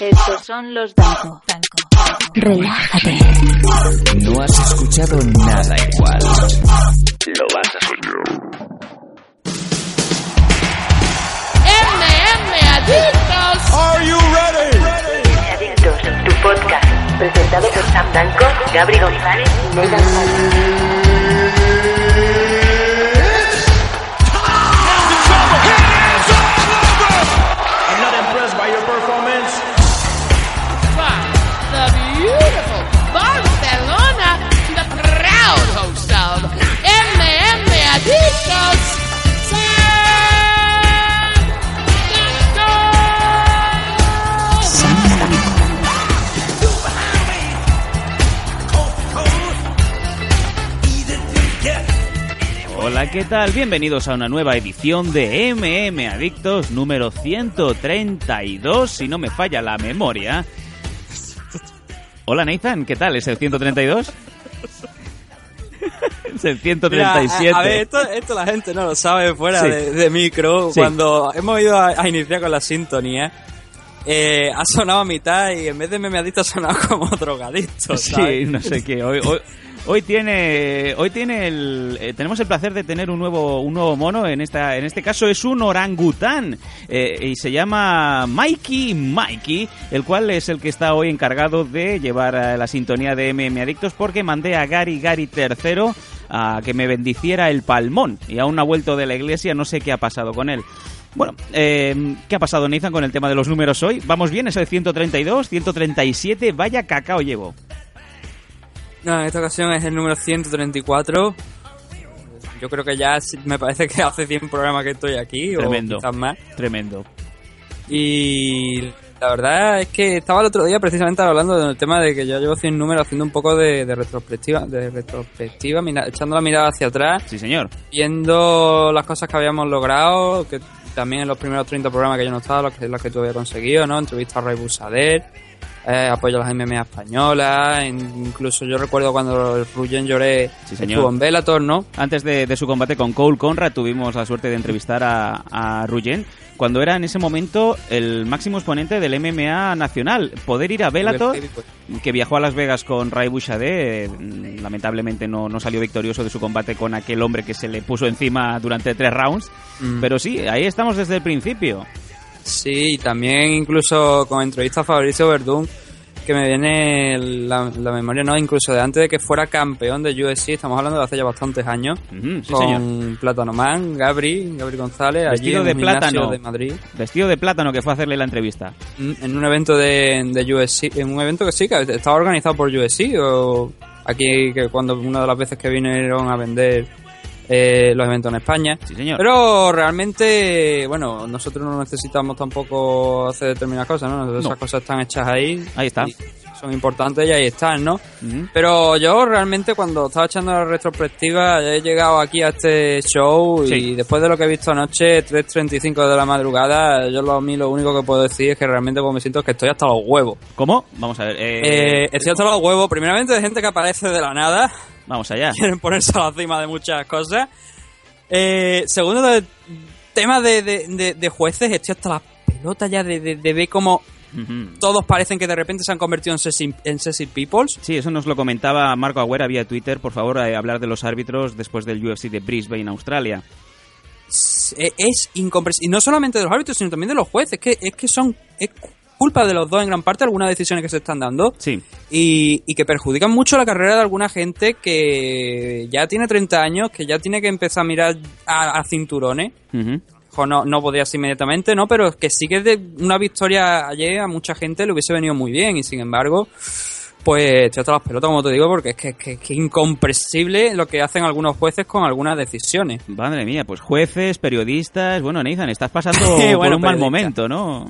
Estos son los Danco. Relájate. No has escuchado nada igual. Lo vas a escuchar. MM Adictos. Are you ready? Adictos, tu podcast. Presentado por Sam Danco, Gabri González y Megan. ¿Qué tal? Bienvenidos a una nueva edición de MM Adictos número 132, si no me falla la memoria. Hola Nathan, ¿qué tal? ¿Es el 132? es el 137. Mira, a, a ver, esto, esto la gente no lo sabe fuera Sí. de, de micro. Sí. Cuando hemos ido a, a iniciar con la sintonía, eh, ha sonado a mitad y en vez de memeadito ha sonado como drogadicto. Sí, ¿sabes? no sé qué. Hoy, hoy, hoy tiene, hoy tiene el, eh, tenemos el placer de tener un nuevo, un nuevo mono. En esta, en este caso es un orangután eh, y se llama Mikey Mikey, el cual es el que está hoy encargado de llevar eh, la sintonía de MM Adictos porque mandé a Gary Gary III a que me bendiciera el palmón y aún ha vuelto de la iglesia. No sé qué ha pasado con él. Bueno, eh, ¿qué ha pasado, Nathan, con el tema de los números hoy? ¿Vamos bien? ¿Es el 132, 137? Vaya cacao llevo. No, en esta ocasión es el número 134. Yo creo que ya me parece que hace 100 programas que estoy aquí, Tremendo. o quizás más. Tremendo. Y la verdad es que estaba el otro día precisamente hablando del tema de que yo llevo 100 números haciendo un poco de, de retrospectiva, de retrospectiva, mira- echando la mirada hacia atrás, Sí, señor. viendo las cosas que habíamos logrado, que también en los primeros 30 programas que yo no estaba, los que, los que tú habías conseguido, ¿no? Entrevista a Ray Busader, eh, apoyo a las MMA españolas, incluso yo recuerdo cuando el Ruyen Lloré Sí, estuvo en Bellator, ¿no? Antes de, de su combate con Cole Conrad tuvimos la suerte de entrevistar a, a Ruyen cuando era en ese momento el máximo exponente del MMA nacional. Poder ir a Bellator, que viajó a Las Vegas con Ray Bouchardé, eh, lamentablemente no, no salió victorioso de su combate con aquel hombre que se le puso encima durante tres rounds. Mm. Pero sí, ahí estamos desde el principio. Sí, y también incluso con entrevista a Fabricio Verdún, que me viene la, la memoria, ¿no? Incluso de antes de que fuera campeón de UFC, estamos hablando de hace ya bastantes años, sí, con señor. Plátano Man, Gabri, Gabri González, allí Vestido en de plátano. de Madrid, Vestido de plátano que fue a hacerle la entrevista. mm, en un evento de, de UFC, en un evento que sí, que estaba organizado por UFC, o aquí que cuando una de las veces que vinieron a vender eh, los eventos en España. Sí, señor. Pero realmente, bueno, nosotros no necesitamos tampoco hacer determinadas cosas, ¿no? Esas No. cosas están hechas ahí. Ahí está. y son importantes y ahí están, ¿no? Pero yo realmente cuando estaba echando la retrospectiva he llegado aquí a este show Sí. y después de lo que he visto anoche, 3.35 de la madrugada, yo lo, a mí lo único que puedo decir es que realmente pues, me siento que estoy hasta los huevos. ¿Cómo? Vamos a ver. eh, Eh, estoy hasta los huevos, primeramente de gente que aparece de la nada, Vamos allá. quieren ponerse a la cima de muchas cosas. Eh, segundo, de tema de, de, de- jueces, estoy hasta la pelota ya de, de, de ver cómo Todos parecen que de repente se han convertido en en sexy peoples. Sí, eso nos lo comentaba Marco Agüera vía Twitter. Por favor, eh, hablar de los árbitros después del UFC de Brisbane, Australia. Es, es incomprensible. Y no solamente de los árbitros, sino también de los jueces. Que, es que son... Es culpa de los dos en gran parte algunas decisiones que se están dando. Sí, y, y que perjudican mucho la carrera de alguna gente que ya tiene 30 años, que ya tiene que empezar a mirar a, a cinturones. Ojo, no, no podía ser inmediatamente, ¿no? Pero que sí que de una victoria ayer a mucha gente le hubiese venido muy bien y sin embargo, pues hasta las pelotas, como te digo, porque es que es que, que incomprensible lo que hacen algunos jueces con algunas decisiones. Madre mía, pues jueces, periodistas. Bueno, Nathan, estás pasando por un mal momento, ¿no?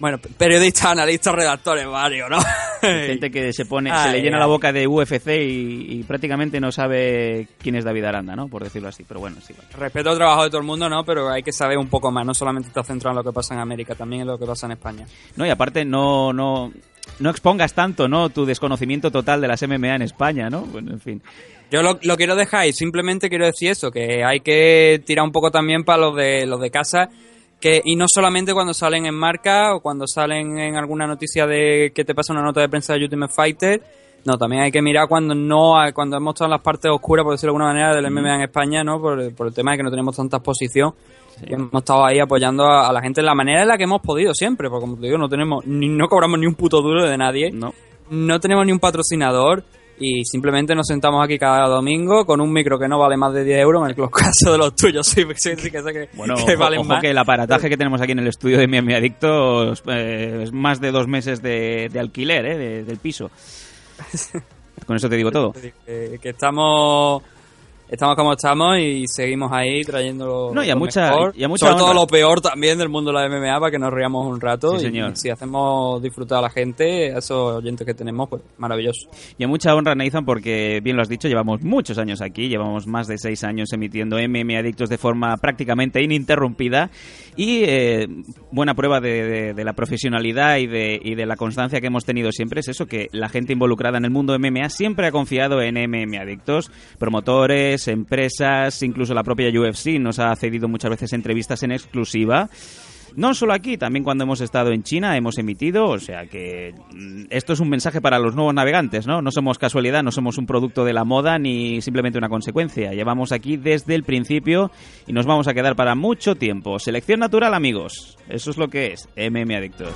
Bueno, periodistas, analistas, redactores, varios, ¿no? Gente que se pone, se le llena ay. la boca de UFC y, y prácticamente no sabe quién es David Aranda, ¿no? Por decirlo así, pero bueno, sí. Respeto el trabajo de todo el mundo, ¿no? Pero hay que saber un poco más, no solamente estar centrado en lo que pasa en América, también en lo que pasa en España. No, y aparte no, no, no expongas tanto, ¿no? Tu desconocimiento total de las MMA en España, ¿no? Bueno, en fin. Yo lo, lo quiero dejar y simplemente quiero decir eso, que hay que tirar un poco también para los de los de casa que y no solamente cuando salen en marca o cuando salen en alguna noticia de que te pasa una nota de prensa de Ultimate Fighter no también hay que mirar cuando no cuando hemos estado en las partes oscuras por decirlo de alguna manera del MMA en España no por, por el tema de que no tenemos tanta exposición. Y hemos estado ahí apoyando a, a la gente en la manera en la que hemos podido siempre porque como te digo no tenemos ni no cobramos ni un puto duro de nadie. No. no tenemos ni un patrocinador y simplemente nos sentamos aquí cada domingo con un micro que no vale más de 10 euros en el caso de los tuyos sí, sí, sí que sé que, Bueno, que ojo, valen ojo más que el aparataje que tenemos aquí en el estudio de Miami Adictos eh, es más de dos meses de, de alquiler, ¿eh? de- del piso. Con eso te digo todo. que, que estamos estamos como estamos y seguimos ahí trayendo No, y a lo mucha- mejor. y a mucha sobre todo lo peor también del mundo de la MMA para que nos riamos un rato Sí, y señor. si hacemos disfrutar a la gente a esos oyentes que tenemos pues maravilloso Y a mucha honra, Nathan, porque bien lo has dicho, llevamos muchos años aquí, llevamos más de seis años emitiendo MM Adictos de forma prácticamente ininterrumpida y eh, buena prueba de, de- de la profesionalidad y de, y de la constancia que hemos tenido siempre es eso, que la gente involucrada en el mundo MMA siempre ha confiado en MM Adictos, promotores, empresas, incluso la propia UFC nos ha cedido muchas veces entrevistas en exclusiva. No solo aquí, también cuando hemos estado en China hemos emitido, o sea que mm, esto es un mensaje para los nuevos navegantes, ¿no? No somos casualidad, no somos un producto de la moda ni simplemente una consecuencia. Llevamos aquí desde el principio y nos vamos a quedar para mucho tiempo. Selección natural, amigos. Eso es lo que es MM Adictos.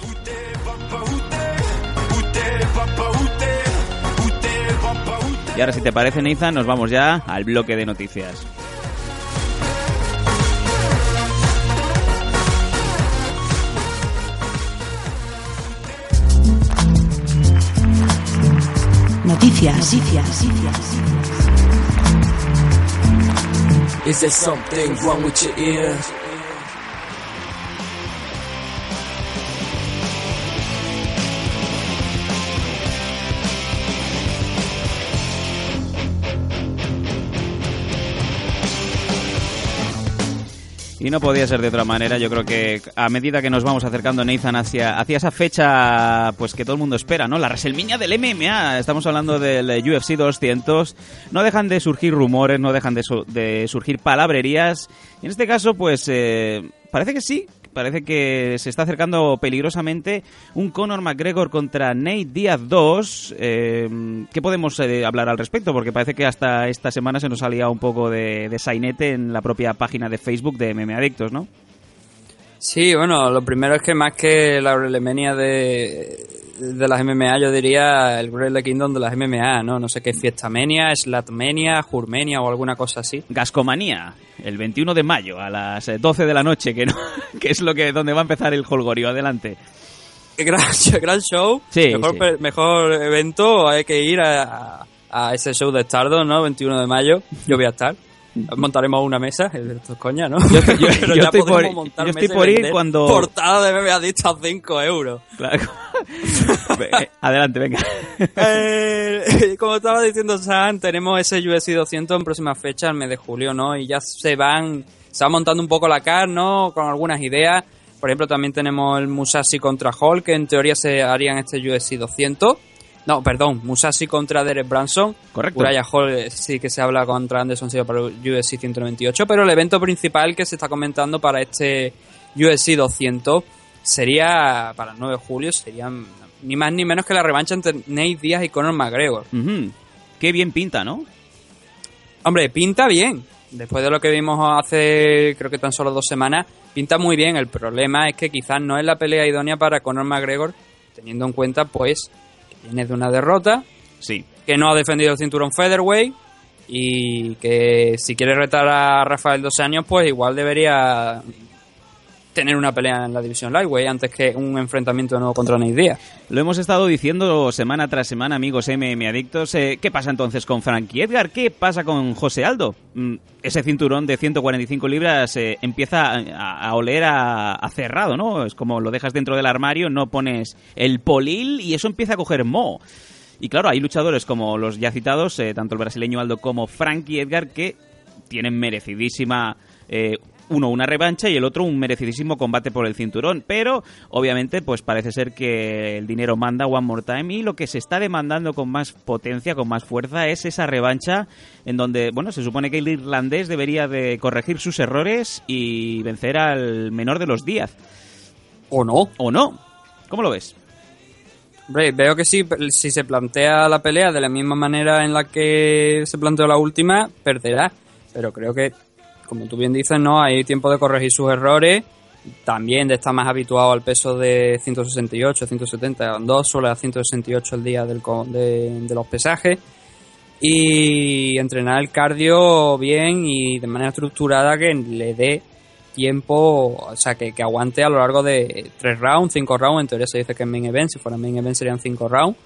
Y ahora, si te parece, Nathan, nos vamos ya al bloque de noticias. Noticias. Noticias. Is there something wrong with your ears? Y no podía ser de otra manera. Yo creo que a medida que nos vamos acercando, Nathan, hacia, hacia esa fecha pues que todo el mundo espera, ¿no? La WrestleMania del MMA. Estamos hablando del UFC 200. No dejan de surgir rumores, no dejan de, de surgir palabrerías. Y en este caso, pues eh, parece que sí. Parece que se está acercando peligrosamente un Conor McGregor contra Nate Diaz 2. Eh, ¿Qué podemos eh, hablar al respecto? Porque parece que hasta esta semana se nos salía un poco de, de sainete en la propia página de Facebook de MMA Adictos, ¿no? Sí, bueno, lo primero es que más que la WrestleMania de, de las MMA, yo diría el Wrestle Kingdom de las MMA, ¿no? No sé qué, Fiestamania, Slatmania, Jurmenia o alguna cosa así. Gascomanía, el 21 de mayo a las eh, 12 de la noche, que, no, que es lo que donde va a empezar el holgorio. Adelante. Gran, gran show, Sí, mejor, sí. mejor evento, hay que ir a, a- a ese show de Stardom, ¿no? 21 de mayo, yo voy a estar. Montaremos una mesa, esto es coña, ¿no? Yo estoy- yo- Pero yo ya estoy por- montar yo estoy mesa y por ir cuando- Portada de Adicta a 5 euros. Claro. Eh, Adelante, venga. Eh, como estaba diciendo Sam, tenemos ese UFC 200 en próximas fechas, el mes de julio, ¿no? Y ya se van, se va montando un poco la car, ¿no? Con algunas ideas. Por ejemplo, también tenemos el Musashi contra Hall, que en teoría se haría en este UFC 200. No, perdón, Musashi contra Derek Branson. Correcto. Uriah Hall eh, sí que se habla contra Anderson Silva para el UFC 198, pero el evento principal que se está comentando para este UFC 200 sería, para el 9 de julio, sería ni más ni menos que la revancha entre Nate Diaz y Conor McGregor. Qué bien pinta, ¿no? Hombre, pinta bien. Después de lo que vimos hace, creo que tan solo dos semanas, pinta muy bien. El problema es que quizás no es la pelea idónea para Conor McGregor, teniendo en cuenta, pues, que viene de una derrota, Sí. que no ha defendido el cinturón featherweight y que si quiere retar a Rafael dos años, pues igual debería tener una pelea en la división lightweight antes que un enfrentamiento de nuevo contra Nate Diaz. Lo hemos estado diciendo semana tras semana, amigos MM Adictos. Eh, ¿Qué pasa entonces con Frankie Edgar? ¿Qué pasa con José Aldo? Mm, ese cinturón de 145 libras eh, empieza a, oler a, a cerrado, ¿no? Es como lo dejas dentro del armario, no pones el polil y eso empieza a coger moho. Y claro, hay luchadores como los ya citados, eh, tanto el brasileño Aldo como Frankie Edgar, que tienen merecidísima eh, uno una revancha y el otro un merecidísimo combate por el cinturón. Pero, obviamente, pues parece ser que el dinero manda One More Time y lo que se está demandando con más potencia, con más fuerza, es esa revancha en donde, bueno, se supone que el irlandés debería de corregir sus errores y vencer al menor de los Díaz. ¿O no? ¿O no? ¿Cómo lo ves? Hombre, veo que sí, si se plantea la pelea de la misma manera en la que se planteó la última, perderá. Pero creo que, como tú bien dices, no hay tiempo de corregir sus errores. También de estar más habituado al peso de 168, 170, dos suele a 168 el día del, de, los pesajes. Y entrenar el cardio bien y de manera estructurada que le dé tiempo, o sea, que, que aguante a lo largo de tres rounds, cinco rounds. En teoría se dice que es main event, si fuera main event serían cinco rounds.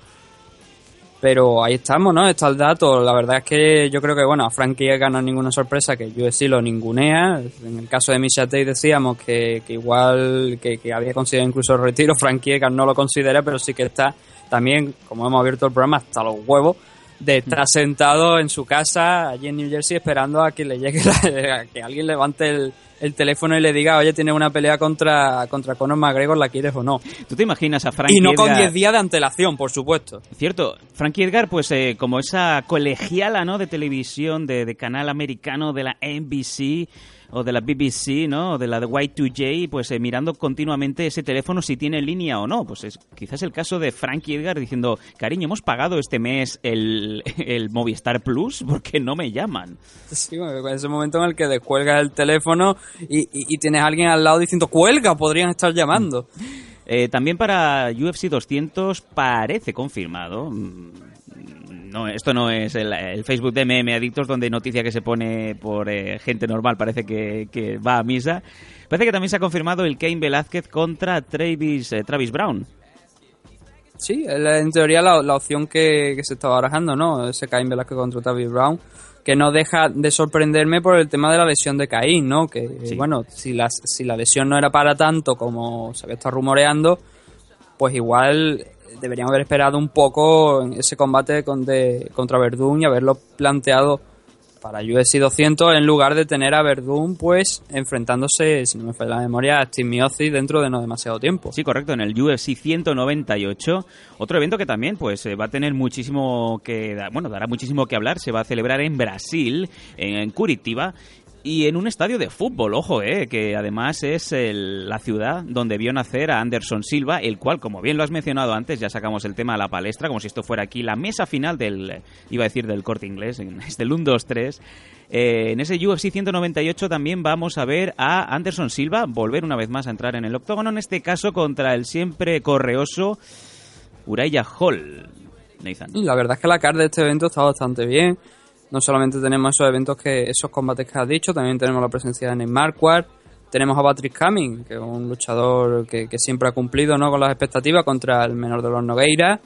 Pero ahí estamos, ¿no? Está el dato. La verdad es que yo creo que, bueno, a Frankie es ninguna sorpresa que UFC lo ningunea. En el caso de Misha Tate decíamos que, que igual que, que había considerado incluso el retiro. Frankie no lo considera, pero sí que está también, como hemos abierto el programa, hasta los huevos de estar sentado en su casa allí en New Jersey esperando a que le llegue la- a que alguien levante el, el teléfono y le diga, oye, tienes una pelea contra, contra Conor McGregor, ¿la quieres o no? ¿Tú te imaginas a Frankie Y no con Edgar- 10 días de antelación, por supuesto. Cierto, Frankie Edgar, pues eh, como esa colegiala, ¿no? De televisión, de, de canal americano, de la NBC o de la BBC, ¿no? O de la de Y2J, pues eh, mirando continuamente ese teléfono si tiene línea o no. Pues es quizás el caso de Frankie Edgar diciendo, cariño, hemos pagado este mes el, el Movistar Plus porque no me llaman. Sí, ese momento en el que descuelgas el teléfono y, y- y tienes a alguien al lado diciendo, cuelga, podrían estar llamando. Eh, también para UFC 200 parece confirmado. No, esto no es el, el Facebook de MM Adictos, donde noticia que se pone por eh, gente normal parece que, que va a misa. Parece que también se ha confirmado el Kane Velázquez contra Travis, eh, Travis Brown. Sí, en teoría la, la opción que, que se está barajando, ¿no? Ese Caín Velázquez contra Tavi Brown, que no deja de sorprenderme por el tema de la lesión de Caín, ¿no? Que, Sí. bueno, si la, si la lesión no era para tanto como se había estado rumoreando, pues igual deberíamos haber esperado un poco en ese combate con de- contra Verdún y haberlo planteado para UFC 200 en lugar de tener a Verdún pues enfrentándose, si no me falla la memoria, a Steve dentro de no demasiado tiempo. Sí, correcto, en el UFC 198. Otro evento que también pues eh, va a tener muchísimo que... Bueno, dará muchísimo que hablar. Se va a celebrar en Brasil, en Curitiba. Y en un estadio de fútbol, ojo, eh, que además es el- la ciudad donde vio nacer a Anderson Silva, el cual, como bien lo has mencionado antes, ya sacamos el tema a la palestra, como si esto fuera aquí la mesa final del, iba a decir del corte inglés, en este el 1-2-3. Eh, en ese UFC 198 también vamos a ver a Anderson Silva volver una vez más a entrar en el octógono, en este caso contra el siempre correoso Uraya Hall. La verdad es que la carta de este evento está bastante bien. No solamente tenemos esos eventos que, esos combates que has dicho, también tenemos la presencia de Neymar Marquardt, tenemos a Patrick Cumming, que es un luchador que, que siempre ha cumplido ¿no? con las expectativas contra el menor de los Nogueira.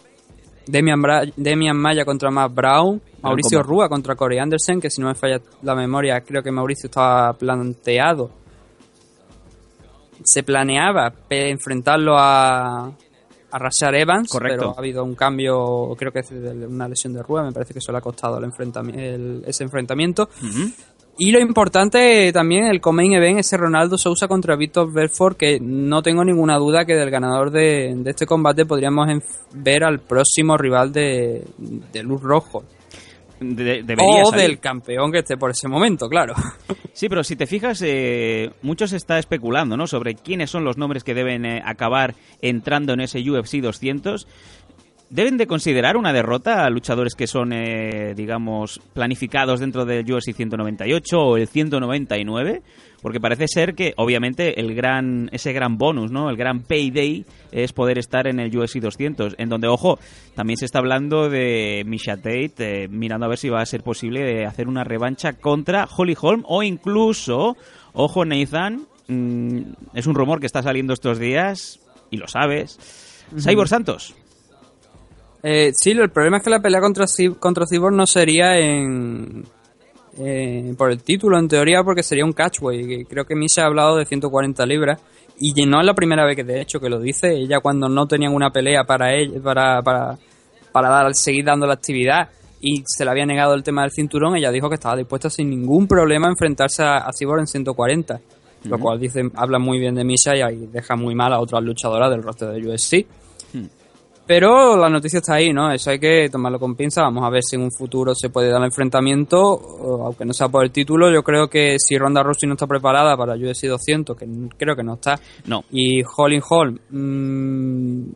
Demian, Bra- Demian Maya contra Matt Brown, Mauricio. Rúa contra Corey Anderson, que si no me falla la memoria, creo que Mauricio estaba planteado. Se planeaba enfrentarlo a, a Rashad Evans, Correcto. pero ha habido un cambio, creo que es de una lesión de Rúa, me parece que eso le ha costado el enfrentami- el- ese enfrentamiento. Y lo importante también, el Comain Event, ese Ronaldo Sousa contra Víctor Belfort, que no tengo ninguna duda que del ganador de, de este combate podríamos ver al próximo rival de, de Luz Rojo. De- debería O salir. del campeón que esté por ese momento, claro. Sí, pero si te fijas, eh, mucho se está especulando ¿no? sobre quiénes son los nombres que deben eh, acabar entrando en ese UFC 200. ¿Deben de considerar una derrota a luchadores que son, eh, digamos, planificados dentro del UFC 198 o el 199? Porque parece ser que, obviamente, el gran, ese gran bonus, ¿no? El gran payday es poder estar en el UFC 200. En donde, ojo, también se está hablando de Misha Tate, eh, mirando a ver si va a ser posible eh, hacer una revancha contra Holly Holm o incluso, ojo, Nathan, mm, es un rumor que está saliendo estos días y lo sabes. Cyborg Santos. Eh, sí, el problema es que la pelea contra, contra Cyborg no sería en, eh, por el título, en teoría, porque sería un catchway. que Creo que Misha ha hablado de 140 libras. Y no es la primera vez que de hecho que lo dice. Ella cuando no tenían una pelea para ella, para, para, para dar, seguir dando la actividad y se le había negado el tema del cinturón, ella dijo que estaba dispuesta sin ningún problema a enfrentarse a, a Cyborg en 140. lo cual dice, habla muy bien de Misha y ahí deja muy mal a otras luchadoras del roster de USC. Hmm. Pero la noticia está ahí, ¿no? Eso hay que tomarlo con pinza. Vamos a ver si en un futuro se puede dar el enfrentamiento, aunque no sea por el título. Yo creo que si Ronda Rousey no está preparada para UFC 200, que creo que no está, No. y Holly Holm, mm,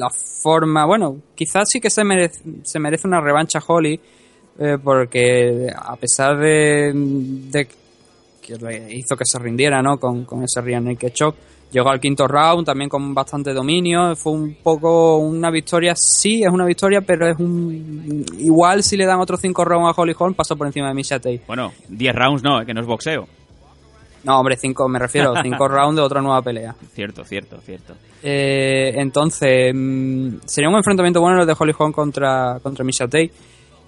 la forma, bueno, quizás sí que se merece, se merece una revancha Holly, eh, porque a pesar de, de que le hizo que se rindiera, ¿no? Con, con ese Rear Naked Choke. Llegó al quinto round también con bastante dominio. Fue un poco una victoria, sí, es una victoria, pero es un. Igual si le dan otros cinco rounds a Holly Holm, pasó por encima de Misha Tate. Bueno, 10 rounds no, que no es boxeo. No, hombre, cinco, me refiero, cinco rounds de otra nueva pelea. Cierto, cierto, cierto. Eh, entonces, mm, sería un enfrentamiento bueno el de Holly Holm contra, contra Misha Tate.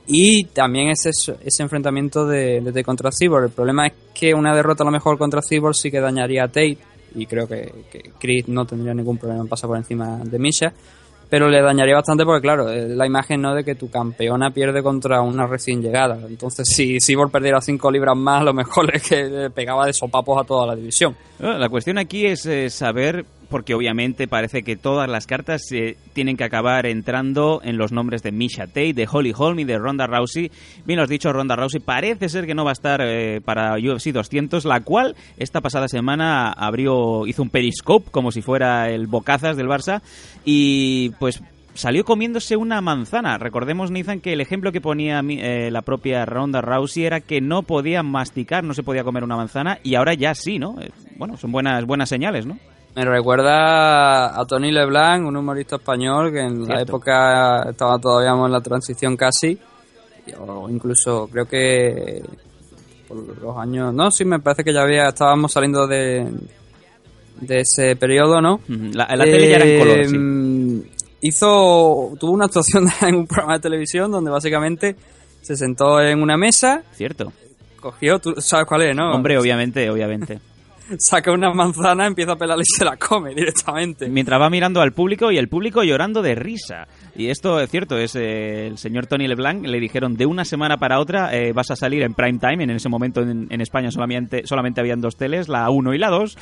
Y también ese, ese enfrentamiento de, de Tate contra Cyborg. El problema es que una derrota a lo mejor contra Cyborg sí que dañaría a Tate. Y creo que, que Chris no tendría ningún problema en pasar por encima de Misha. Pero le dañaría bastante porque, claro, eh, la imagen no de que tu campeona pierde contra una recién llegada. Entonces, si Cyborg perdiera 5 libras más, lo mejor es que pegaba de sopapos a toda la división. Bueno, La cuestión aquí es eh, saber, porque obviamente parece que todas las cartas eh, tienen que acabar entrando en los nombres de Misha Tate, de Holly Holm y de Ronda Rousey. Bien has dicho, Ronda Rousey parece ser que no va a estar eh, para UFC 200, la cual esta pasada semana abrió, hizo un periscope como si fuera el bocazas del Barça y pues salió comiéndose una manzana. Recordemos, Nathan, que el ejemplo que ponía eh, la propia Ronda Rousey era que no podía masticar, no se podía comer una manzana, y ahora ya sí, ¿no? Eh, Bueno, son buenas, buenas señales, ¿no? Me recuerda a Tony Leblanc, un humorista español que en la época estaba todavía en la transición casi, o incluso creo que por los años, no, sí, me parece que ya había, estábamos saliendo de, de ese periodo, ¿no? La, tele ya era en color, sí. Eh, Hizo, tuvo una actuación en un programa de televisión donde básicamente se sentó en una mesa, Cierto. cogió, tú sabes cuál es, ¿no? Hombre, obviamente, obviamente. Saca una manzana, empieza a pelarla y se la come directamente. Mientras va mirando al público y el público llorando de risa. Y esto es cierto, es eh, el señor Tony LeBlanc, le dijeron de una semana para otra eh, vas a salir en prime time, en ese momento en, en España solamente, solamente habían dos teles, la 1 y la 2.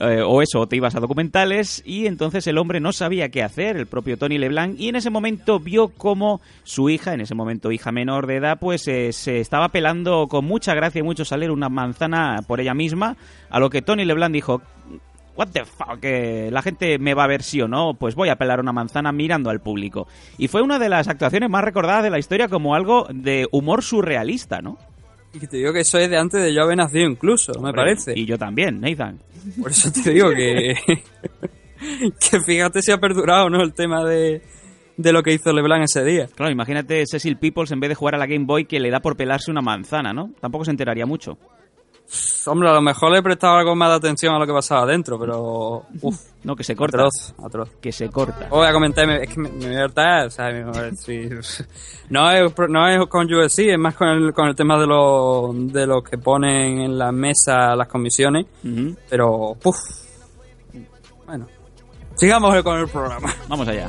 Eh, o eso, te ibas a documentales y entonces el hombre no sabía qué hacer, el propio Tony LeBlanc, y en ese momento vio como su hija, en ese momento hija menor de edad, pues eh, se estaba pelando con mucha gracia y mucho salir una manzana por ella misma, a lo que Tony LeBlanc dijo, What the fuck, la gente me va a ver sí o no, pues voy a pelar una manzana mirando al público. Y fue una de las actuaciones más recordadas de la historia como algo de humor surrealista, ¿no? Y te digo que eso es de antes de yo haber nacido incluso, me parece. Y yo también, Nathan. Por eso te digo que... que fíjate si ha perdurado, ¿no? El tema de, de lo que hizo LeBlanc ese día. Claro, imagínate Cecil Peoples en vez de jugar a la Game Boy que le da por pelarse una manzana, ¿no? Tampoco se enteraría mucho. Hombre, a lo mejor le prestaba algo más de atención a lo que pasaba adentro, pero... Uf, No, que se corta. atroz, atroz. Que se corta. Voy a comentar, me- es que me, me voy a hartar, o sea, me- sí. no, es, no es con UFC, es más con el, con el tema de lo, de lo que ponen en la mesa las comisiones, pero. Bueno, sigamos con el programa. Vamos allá.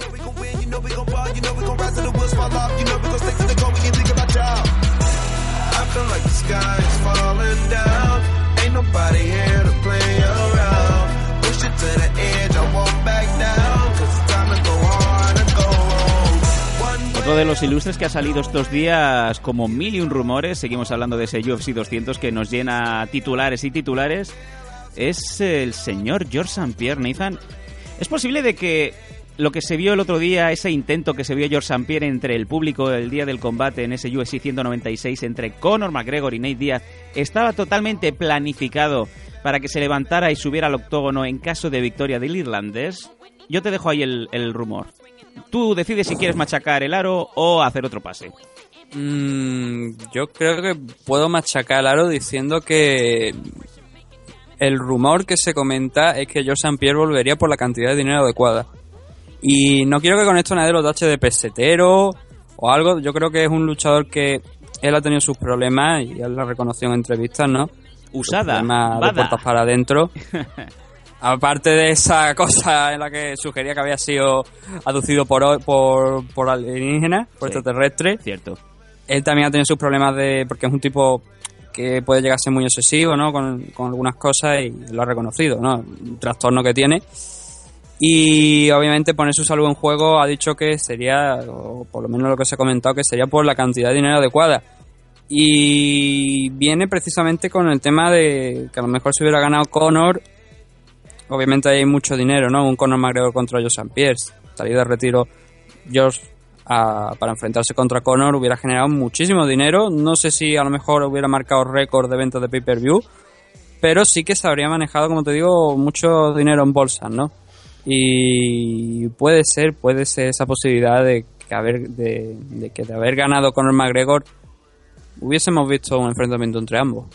Otro de los ilustres que ha salido estos días como mil y un rumores, seguimos hablando de ese UFC 200 que nos llena titulares y titulares, es el señor George St. Pierre Nathan. ¿Es posible de que lo que se vio el otro día, ese intento que se vio George St. Pierre entre el público el día del combate en ese UFC 196 entre Conor McGregor y Nate Diaz, estaba totalmente planificado para que se levantara y subiera al octógono en caso de victoria del irlandés? Yo te dejo ahí el, rumor. Tú decides si quieres machacar el aro o hacer otro pase. Mm, yo creo que puedo machacar el aro diciendo que el rumor que se comenta es que George St. Pierre volvería por la cantidad de dinero adecuada. Y no quiero que con esto nadie lo tache de pesetero o algo. Yo creo que es un luchador que él ha tenido sus problemas y él lo reconoció en entrevistas, ¿no? Usada, de puertas para adentro. Aparte de esa cosa en la que sugería que había sido aducido por, por, por alienígenas, por Sí. extraterrestres, Cierto. él también ha tenido sus problemas de. porque es un tipo que puede llegar a ser muy obsesivo, ¿no? Con, con algunas cosas y lo ha reconocido, ¿no? Un trastorno que tiene. Y obviamente poner su salud en juego ha dicho que sería, o por lo menos lo que se ha comentado, que sería por la cantidad de dinero adecuada. Y viene precisamente con el tema de que a lo mejor si hubiera ganado Conor, obviamente hay mucho dinero, ¿no? Un Conor McGregor contra Joe St. Pierre, salida de retiro George a- para enfrentarse contra Conor hubiera generado muchísimo dinero. No sé si a lo mejor hubiera marcado récord de ventas de pay-per-view, pero sí que se habría manejado, como te digo, mucho dinero en bolsas, ¿no? Y puede ser, puede ser esa posibilidad de que haber, de, que de haber ganado Conor McGregor hubiésemos visto un enfrentamiento entre ambos.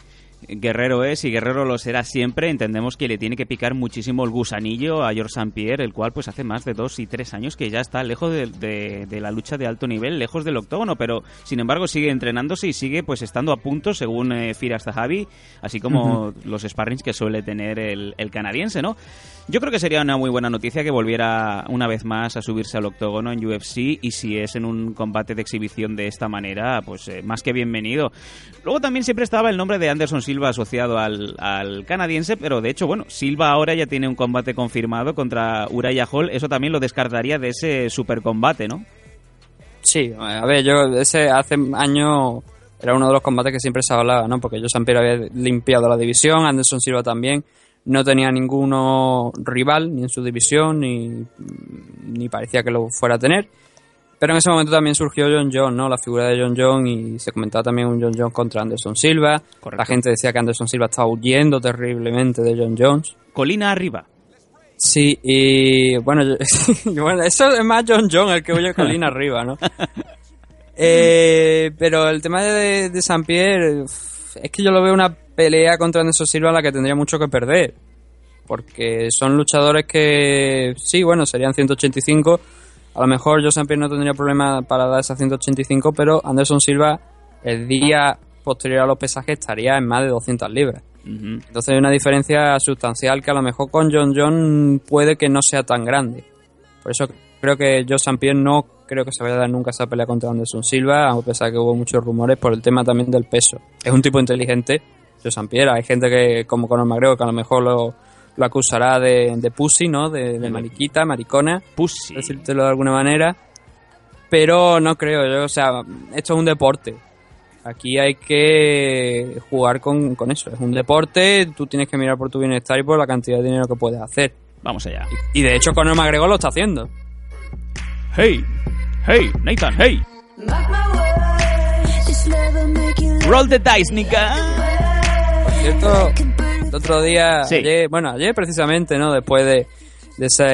Guerrero es y Guerrero lo será siempre. Entendemos que le tiene que picar muchísimo el gusanillo a George St. Pierre, el cual pues hace más de dos y tres años que ya está lejos de, de- de la lucha de alto nivel, lejos del octógono, pero sin embargo sigue entrenándose y sigue pues estando a punto según eh, Firas Zahavi, así como los sparrings que suele tener el, el canadiense, ¿no? Yo creo que sería una muy buena noticia que volviera una vez más a subirse al octógono en UFC y si es en un combate de exhibición de esta manera, pues eh, más que bienvenido. Luego también siempre estaba el nombre de Anderson Silva asociado al, canadiense, pero de hecho, bueno, Silva ahora ya tiene un combate confirmado contra Uraya Hall, eso también lo descartaría de ese super combate, ¿no? Sí, a ver, yo ese hace años era uno de los combates que siempre se hablaba, ¿no? Porque yo Sampiero había limpiado la división, Anderson Silva también, no tenía ninguno rival ni en su división ni, ni parecía que lo fuera a tener. Pero en ese momento también surgió John Jones, ¿no? La figura de John Jones y se comentaba también un John Jones contra Anderson Silva. Correcto. La gente decía que Anderson Silva estaba huyendo terriblemente de John Jones. Colina arriba. Sí, y bueno, yo- bueno, eso es más John John, el que huye colina arriba, ¿no? Eh, pero el tema de, de San Pierre es que yo lo veo una pelea contra Anderson Silva en la que tendría mucho que perder. Porque son luchadores que, sí, bueno, serían 185. A lo mejor San Pierre no tendría problema para dar esas 185, pero Anderson Silva el día posterior a los pesajes estaría en más de 200 libras. Entonces hay una diferencia sustancial que a lo mejor con John John puede que no sea tan grande. Por eso creo que Joe St. Pierre no creo que se vaya a dar nunca esa pelea contra Anderson Silva, a pesar de que hubo muchos rumores por el tema también del peso. Es un tipo inteligente, Joe St. Pierre. Hay gente que, como Conor McGregor, que a lo mejor lo, lo acusará de, de pussy, ¿no? De, de mariquita, maricona, Pussy. decírtelo de alguna manera. Pero no creo, yo, o sea, esto es un deporte. Aquí hay que jugar con, con eso. Es un deporte, tú tienes que mirar por tu bienestar y por la cantidad de dinero que puedes hacer. Vamos allá. Y de hecho, Conor McGregor lo está haciendo. Hey, hey, Nathan, hey. Roll the dice, Nika. Por cierto, el otro día, Sí. ayer- bueno, ayer precisamente, ¿no? Después de, de, ese,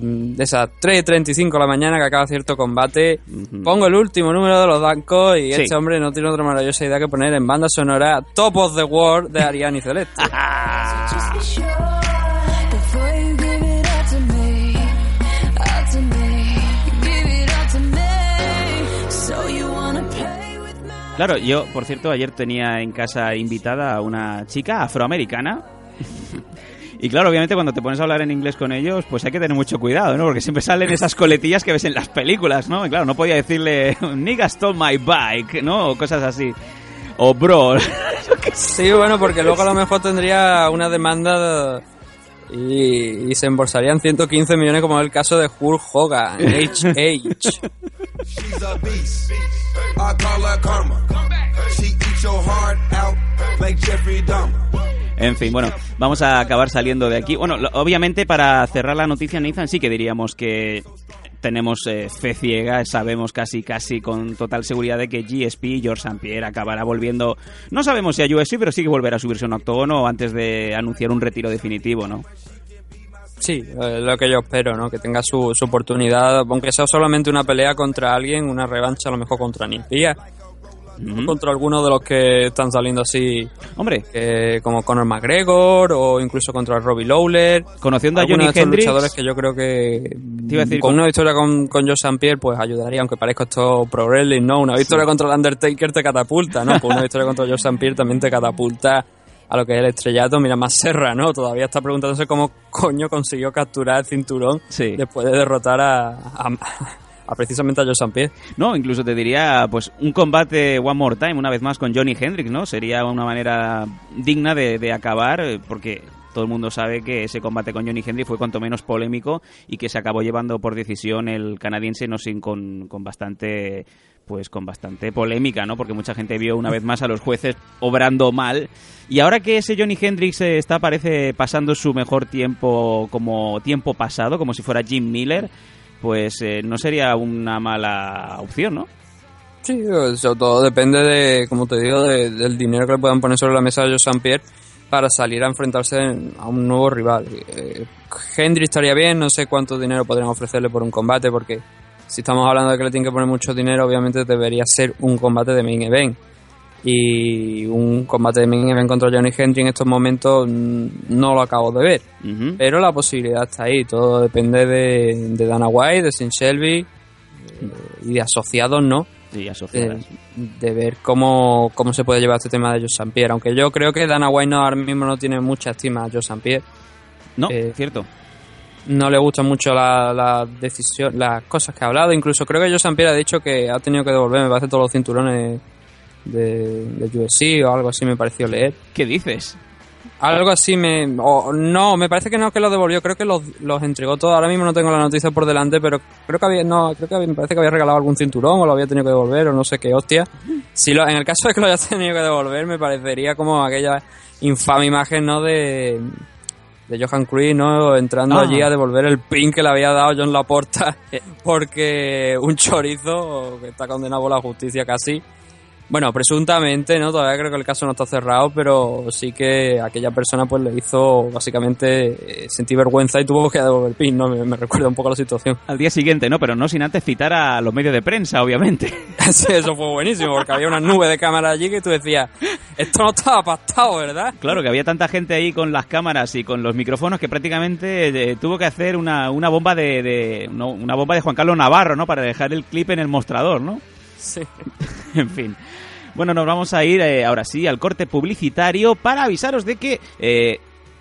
de esas 3.35 de la mañana que acaba cierto combate, pongo el último número de los Dancos y Sí. este hombre no tiene otra maravillosa idea que poner en banda sonora Top of the World de Ariane y Celeste. Claro, yo, por cierto, ayer tenía en casa invitada a una chica afroamericana. Y claro, obviamente cuando te pones a hablar en inglés con ellos, pues hay que tener mucho cuidado, ¿no? Porque siempre salen esas coletillas que ves en las películas, ¿no? Y claro, no podía decirle, nigga stole my bike, ¿no? O cosas así. O bro. Sí, bueno, porque luego a lo mejor tendría una demanda y, y se embolsarían 115 millones como el caso de Hulk Hogan, HH. She's a beast. I call her karma. She eats your heart out like Jeffrey Dahmer. En fin, bueno, vamos a acabar saliendo de aquí. Bueno, obviamente para cerrar la noticia, Nathan, sí que diríamos que tenemos eh, fe ciega, sabemos casi casi con total seguridad de que GSP, George St. Pierre, acabará volviendo, no sabemos si a UFC, pero sí que volverá a subirse a un octógono antes de anunciar un retiro definitivo, ¿no? Sí, es lo que yo espero, ¿no? Que tenga su, su oportunidad, aunque sea solamente una pelea contra alguien, una revancha a lo mejor contra Nimpía, Ujú. contra alguno de los que están saliendo así, Hombre, que, como Conor McGregor o incluso contra Robbie Lawler. conociendo a Algunos Johnny de estos luchadores que yo creo que Te iba a decir, con con- una victoria con, con Joe. Pierre pues ayudaría, aunque parezca esto pro wrestling, ¿no? Una victoria contra el Undertaker te catapulta, ¿no? Pues una victoria contra Joe. Pierre también te catapulta a lo que es el estrellato. Mira, más Serra, ¿no? Todavía está preguntándose cómo coño consiguió capturar el cinturón Sí. después de derrotar a, a, a precisamente a Joe St. Pierre. No, incluso te diría, pues, un combate One More Time, una vez más con Johnny Hendricks, ¿no? Sería una manera digna de, de acabar, eh, porque todo el mundo sabe que ese combate con Johnny Hendricks fue cuanto menos polémico y que se acabó llevando por decisión el canadiense, no sin con, con bastante pues con bastante polémica, ¿no? Porque mucha gente vio una vez más a los jueces obrando mal. Y ahora que ese Johnny Hendrix eh, está, parece, pasando su mejor tiempo como tiempo pasado, como si fuera Jim Miller, pues eh, no sería una mala opción, ¿no? Sí, eso todo depende de, como te digo, de- del dinero que le puedan poner sobre la mesa a Joe. Pierre para salir a enfrentarse a un nuevo rival. Eh, Hendry estaría bien, no sé cuánto dinero podrían ofrecerle por un combate, porque si estamos hablando de que le tienen que poner mucho dinero, obviamente debería ser un combate de main event. Y un combate de main event contra Johnny Hendry en estos momentos mm, no lo acabo de ver. Pero la posibilidad está ahí, todo depende de, de Dana White, de Sin Shelby eh, y de asociados, ¿no? Sí, asociadas. de ver cómo, cómo se puede llevar este tema de Joe. Pierre. Aunque yo creo que Dana White no, ahora mismo no tiene mucha estima a Joe. Pierre. No, eh, cierto. No le gustan mucho la, la decisión, las cosas que ha hablado. Incluso creo que St. Pierre ha dicho que ha tenido que devolver, me parece, todos los cinturones de, de UFC o algo así me pareció leer. ¿Qué dices? Algo así me... o no, me parece que no que los devolvió, creo que los, los entregó todos. Ahora mismo no tengo la noticia por delante, pero creo que había... No, creo que había- me parece que había regalado algún cinturón o lo había tenido que devolver o no sé qué hostia. Si lo, en el caso de que lo haya tenido que devolver, me parecería como aquella infame imagen, ¿no? De, de Johan Cruyff, ¿no? Entrando Ah. allí a devolver el pin que le había dado John Laporta porque un chorizo que está condenado por la justicia casi bueno, presuntamente, ¿no? Todavía creo que el caso no está cerrado, pero sí que aquella persona pues le hizo básicamente eh, sentir vergüenza y tuvo que devolver el pin, ¿no? Me, me recuerda un poco la situación. Al día siguiente, ¿no? Pero no sin antes citar a los medios de prensa, obviamente. Sí, Eso fue buenísimo, porque había una nube de cámaras allí que tú decías, esto no estaba pactado, ¿verdad? Claro, que había tanta gente ahí con las cámaras y con los micrófonos que prácticamente eh, tuvo que hacer una, una bomba de, de- no, una bomba de Juan Carlos Navarro, ¿no? Para dejar el clip en el mostrador, ¿no? Sí. en fin. Bueno, nos vamos a ir eh, ahora sí al corte publicitario para avisaros de que eh,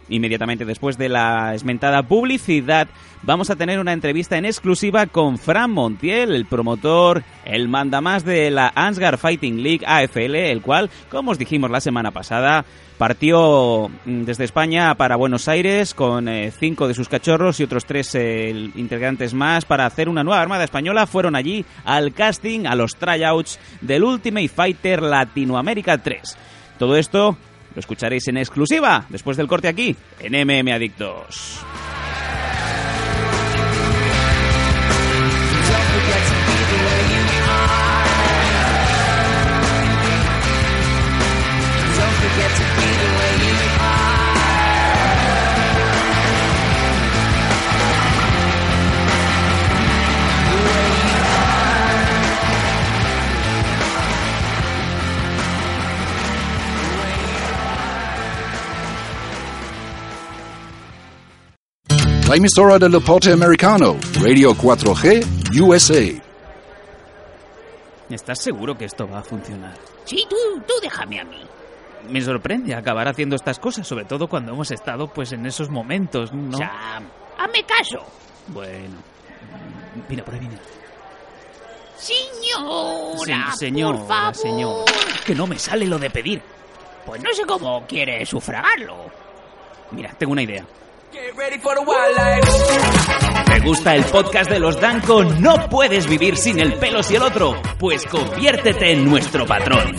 inmediatamente después de la esmentada publicidad vamos a tener una entrevista en exclusiva con Fran Montiel, el promotor, el mandamás de la Ansgar Fighting League AFL, el cual, como os dijimos la semana pasada, partió mm, desde España para Buenos Aires con eh, cinco de sus cachorros y otros tres eh, integrantes más para hacer una nueva armada española. Fueron allí al casting, a los tryouts del Ultimate Fighter Latinoamérica 3. Todo esto lo escucharéis en exclusiva después del corte aquí en MM Adictos. La emisora del deporte americano, Radio 4G, USA. ¿Estás seguro que esto va a funcionar? Sí, tú, tú déjame a mí. Me sorprende acabar haciendo estas cosas, sobre todo cuando hemos estado pues en esos momentos, ¿no? Sam, hazme caso. Bueno. Mira, por ahí viene. Señora, Se- señora, por favor. señor. Que no me sale lo de pedir. Pues no sé cómo quiere sufragarlo. Mira, tengo una idea. Get ready for the wildlife. ¿Te gusta el podcast de los Danco? ¿No puedes vivir sin el pelo y el otro? Pues conviértete en nuestro patrón.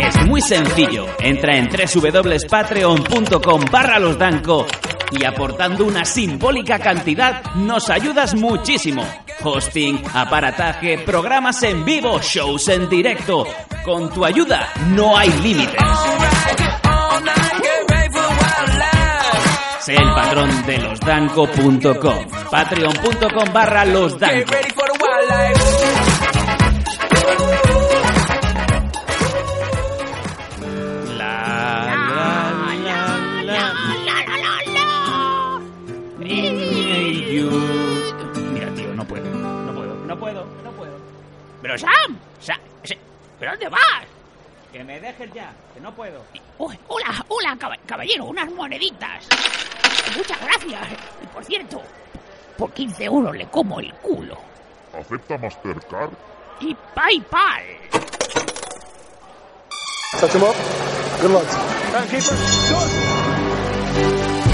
Es muy sencillo. Entra en www.patreon.com barra los Danco y aportando una simbólica cantidad nos ayudas muchísimo. Hosting, aparataje, programas en vivo, shows en directo. Con tu ayuda no hay límites. Sé el patrón de losdanco.com. Patreon.com barra losdanco. Mira, tío, no puedo. No puedo, no puedo, no puedo. Pero Sam, Sa- Sa- ¿pero dónde vas? Que me dejes ya, que no puedo. Uy, hola, hola, caba- caballero, unas moneditas. Muchas gracias. Y por cierto, por 15 euros le como el culo. ¿Acepta Mastercard? Y PayPal. Touch him up. Good luck.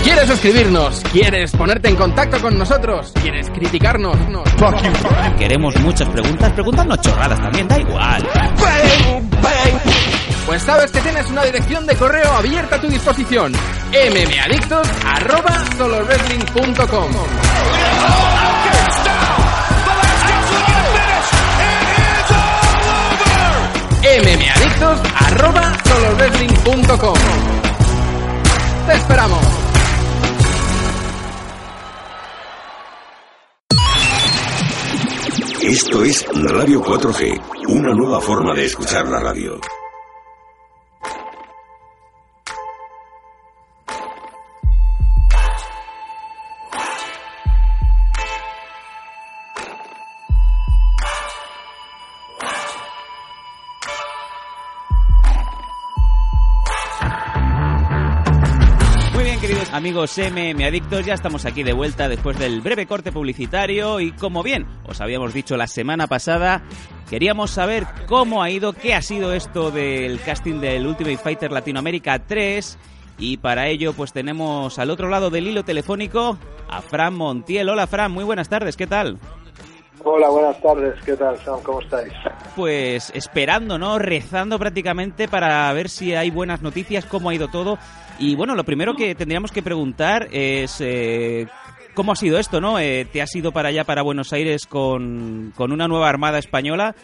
¿Quieres escribirnos? ¿Quieres ponerte en contacto con nosotros? ¿Quieres criticarnos? Queremos muchas preguntas, preguntarnos chorradas también, da igual. Pues sabes que tienes una dirección de correo abierta a tu disposición. mmadictos@solowrestling.com. mmadictos@solowrestling.com. Te esperamos. Esto es Radio 4G, una nueva forma de escuchar la radio. Amigos MM Adictos, ya estamos aquí de vuelta después del breve corte publicitario y como bien os habíamos dicho la semana pasada, queríamos saber cómo ha ido, qué ha sido esto del casting del Ultimate Fighter Latinoamérica 3 y para ello pues tenemos al otro lado del hilo telefónico a Fran Montiel. Hola Fran, muy buenas tardes, ¿qué tal? Hola, buenas tardes. ¿Qué tal, Sam? ¿Cómo estáis? Pues esperando, ¿no? Rezando prácticamente para ver si hay buenas noticias, cómo ha ido todo. Y bueno, lo primero que tendríamos que preguntar es eh, cómo ha sido esto, ¿no? Eh, te has ido para allá, para Buenos Aires, con, con una nueva armada española.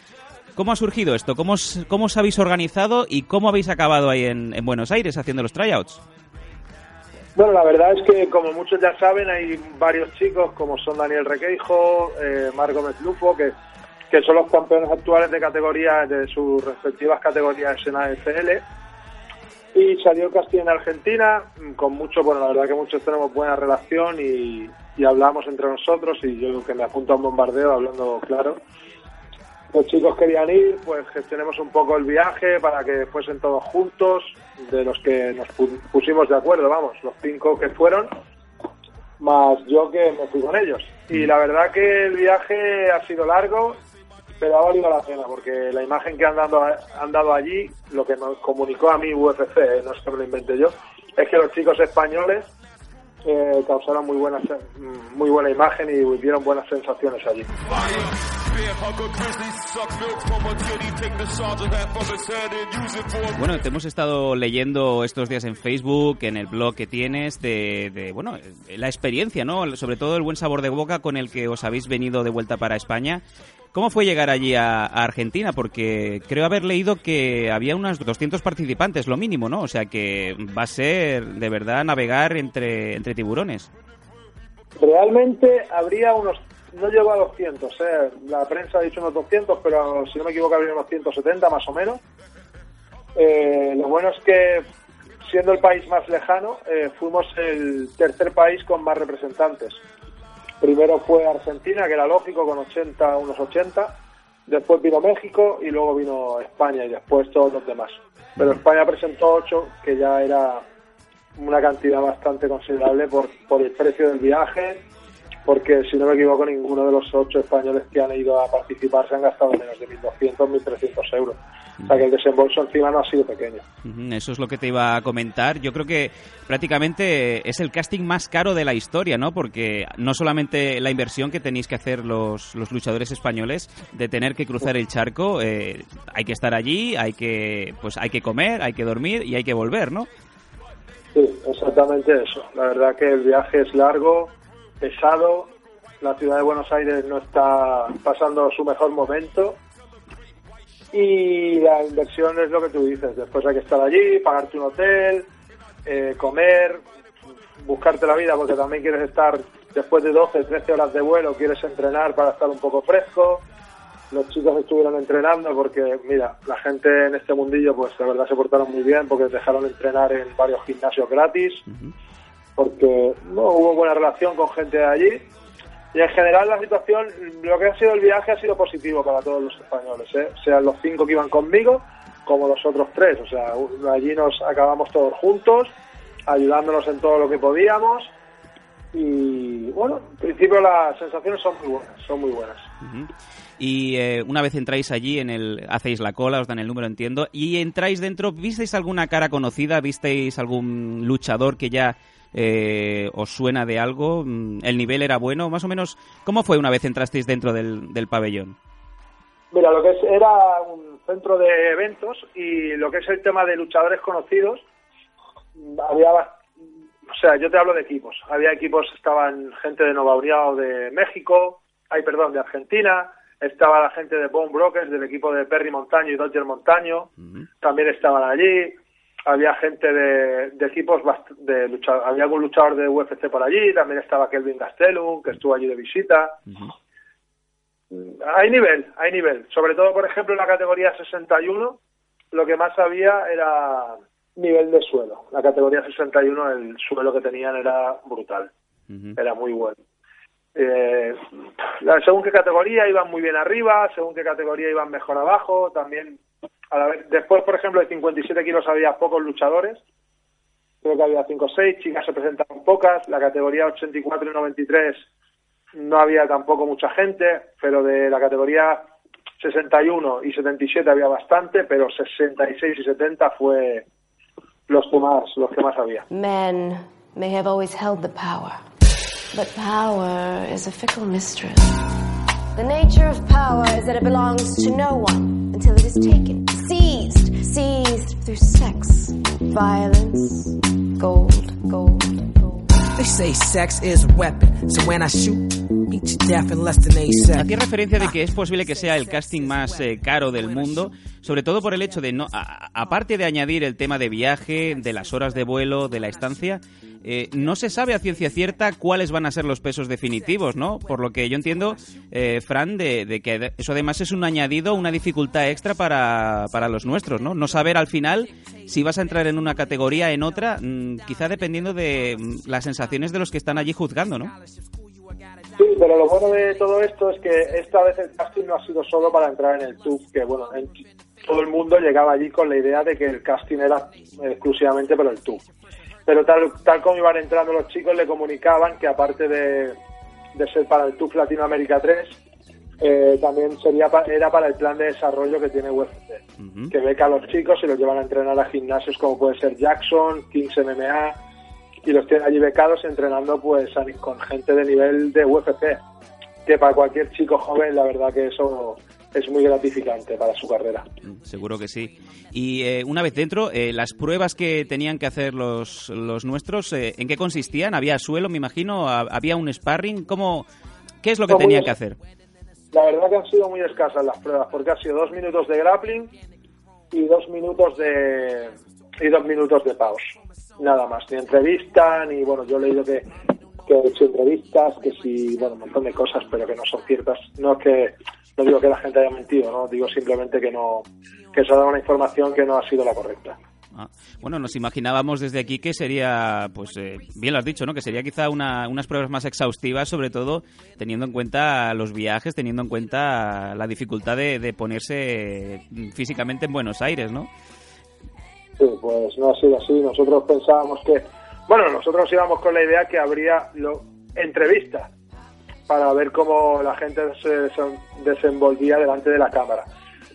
¿Cómo ha surgido esto? ¿Cómo os, cómo os habéis organizado y cómo habéis acabado ahí en, en Buenos Aires haciendo los tryouts? Bueno, la verdad es que, como muchos ya saben, hay varios chicos, como son Daniel Requeijo, eh, Marc Gómez Lufo, que, que son los campeones actuales de categorías, de sus respectivas categorías en AFL. Y salió casting en Argentina, con mucho, bueno, la verdad que muchos tenemos buena relación y, y hablamos entre nosotros, y yo que me apunto a un bombardeo, hablando claro. Los chicos querían ir, pues gestionemos un poco el viaje para que fuesen todos juntos, de los que nos pu- pusimos de acuerdo, vamos, los cinco que fueron, más yo que me fui con ellos. Y la verdad que el viaje ha sido largo, pero ha valido la pena, porque la imagen que han dado, han dado allí, lo que nos comunicó a mí UFC, eh, no es que me lo inventé yo, es que los chicos españoles eh, causaron muy buena, sen- muy buena imagen y dieron buenas sensaciones allí. Bueno, te hemos estado leyendo estos días en Facebook, en el blog que tienes, de, de, bueno, la experiencia, ¿no? Sobre todo el buen sabor de boca con el que os habéis venido de vuelta para España. ¿Cómo fue llegar allí a, a Argentina? Porque creo haber leído que había unos 200 participantes, lo mínimo, ¿no? O sea que va a ser de verdad navegar entre, entre tiburones. Realmente habría unos, no llegó a 200, ¿eh? la prensa ha dicho unos 200, pero si no me equivoco habría unos 170 más o menos. Eh, lo bueno es que, siendo el país más lejano, eh, fuimos el tercer país con más representantes. Primero fue Argentina, que era lógico, con 80, unos 80. Después vino México y luego vino España y después todos los demás. Pero España presentó 8, que ya era una cantidad bastante considerable por, por el precio del viaje, porque si no me equivoco ninguno de los ocho españoles que han ido a participar se han gastado menos de 1.200, 1.300 euros. O sea que el desembolso encima no ha sido pequeño. Eso es lo que te iba a comentar. Yo creo que prácticamente es el casting más caro de la historia, ¿no? Porque no solamente la inversión que tenéis que hacer los, los luchadores españoles de tener que cruzar el charco, eh, hay que estar allí, hay que, pues hay que comer, hay que dormir y hay que volver, ¿no? Sí, exactamente eso. La verdad que el viaje es largo, pesado. La ciudad de Buenos Aires no está pasando su mejor momento. Y la inversión es lo que tú dices. Después hay que estar allí, pagarte un hotel, eh, comer, buscarte la vida porque también quieres estar después de 12, 13 horas de vuelo, quieres entrenar para estar un poco fresco. Los chicos estuvieron entrenando porque, mira, la gente en este mundillo, pues la verdad se portaron muy bien porque dejaron entrenar en varios gimnasios gratis, porque no hubo buena relación con gente de allí. Y en general la situación, lo que ha sido el viaje ha sido positivo para todos los españoles, ¿eh? sean los cinco que iban conmigo como los otros tres. O sea, allí nos acabamos todos juntos, ayudándonos en todo lo que podíamos. Y bueno, en principio las sensaciones son muy buenas, son muy buenas. Ujú. Y eh, una vez entráis allí, en el hacéis la cola, os dan el número, entiendo, y entráis dentro, ¿visteis alguna cara conocida? ¿Visteis algún luchador que ya eh, os suena de algo? Mm, ¿El nivel era bueno? Más o menos, ¿cómo fue una vez entrasteis dentro del, del pabellón? Mira, lo que es, era un centro de eventos y lo que es el tema de luchadores conocidos, había, bas- o sea, yo te hablo de equipos. Había equipos, estaban gente de Nova Unión de México, ay, perdón, de Argentina, estaba la gente de Bone Brokers, del equipo de Perry Montaño y Dodger Montaño, también estaban allí. Había gente de, de equipos, de lucha- había algún luchador de UFC por allí, también estaba Kelvin Gastelum, que estuvo allí de visita. Hay nivel, hay nivel. Sobre todo, por ejemplo, en la categoría 61, lo que más había era nivel de suelo. La categoría 61, el suelo que tenían era brutal. Era muy bueno. Eh, según qué categoría iban muy bien arriba, según qué categoría iban mejor abajo, también a la vez, después por ejemplo de 57 kilos había pocos luchadores, creo que había 5 o 6, chicas se presentaban pocas, la categoría 84 y 93 no había tampoco mucha gente, pero de la categoría 61 y 77 había bastante, pero 66 y 70 fue los que más, los que más había. Men may have always held the power, but power is a fickle mistress. The nature of power is that it belongs to no one until it is taken, seized, seized through sex, violence, gold, gold. They say sex is a weapon, so when I shoot, meet you death in less than eight seconds. Hacía referencia de que es posible que sea el casting más eh, caro del mundo, sobre todo por el hecho de no, a- a- aparte de añadir el tema de viaje, de las horas de vuelo, de la estancia, eh, no se sabe a ciencia cierta cuáles van a ser los pesos definitivos, ¿no? Por lo que yo entiendo, eh, Fran, de, que eso además es un añadido, una dificultad extra para, para los nuestros, ¿no? No saber al final si vas a entrar en una categoría, en otra, mm, quizá dependiendo de mm, las sensaciones de los que están allí juzgando, ¿no? Sí, pero lo bueno de todo esto es que esta vez el casting no ha sido solo para entrar en el TUF, que bueno, en- todo el mundo llegaba allí con la idea de que el casting era exclusivamente para el TUF. Pero tal, tal como iban entrando los chicos, le comunicaban que aparte de, de ser para el TUF Latinoamérica 3, eh, también sería pa- era para el plan de desarrollo que tiene UFC, que beca a los chicos y los llevan a entrenar a gimnasios como puede ser Jackson, Kings MMA, y los tienen allí becados entrenando pues con gente de nivel de UFC, que para cualquier chico joven la verdad que eso es muy gratificante para su carrera. Seguro que sí. Y eh, una vez dentro, eh, las pruebas que tenían que hacer los, los nuestros, eh, ¿en qué consistían? ¿Había suelo, me imagino? ¿Ha- ¿Había un sparring? ¿Cómo, ¿Qué es lo que muy tenían que hacer? La verdad que han sido muy escasas las pruebas, porque ha sido dos minutos de grappling y dos minutos de y dos minutos de pause. Nada más, ni entrevista, ni bueno, yo he leído que, que he hecho entrevistas, que sí, bueno, un montón de cosas, pero que no son ciertas. No es que no digo que la gente haya mentido, no digo simplemente que no que se ha dado una información que no ha sido la correcta. Ah, bueno, nos imaginábamos desde aquí que sería, pues eh, bien lo has dicho, ¿no? Que sería quizá una, unas pruebas más exhaustivas, sobre todo teniendo en cuenta los viajes, teniendo en cuenta la dificultad de, de ponerse físicamente en Buenos Aires, ¿no? Sí, pues no ha sido así. Nosotros pensábamos que, bueno, nosotros íbamos con la idea que habría lo, entrevistas para ver cómo la gente se desen- desenvolvía delante de la cámara,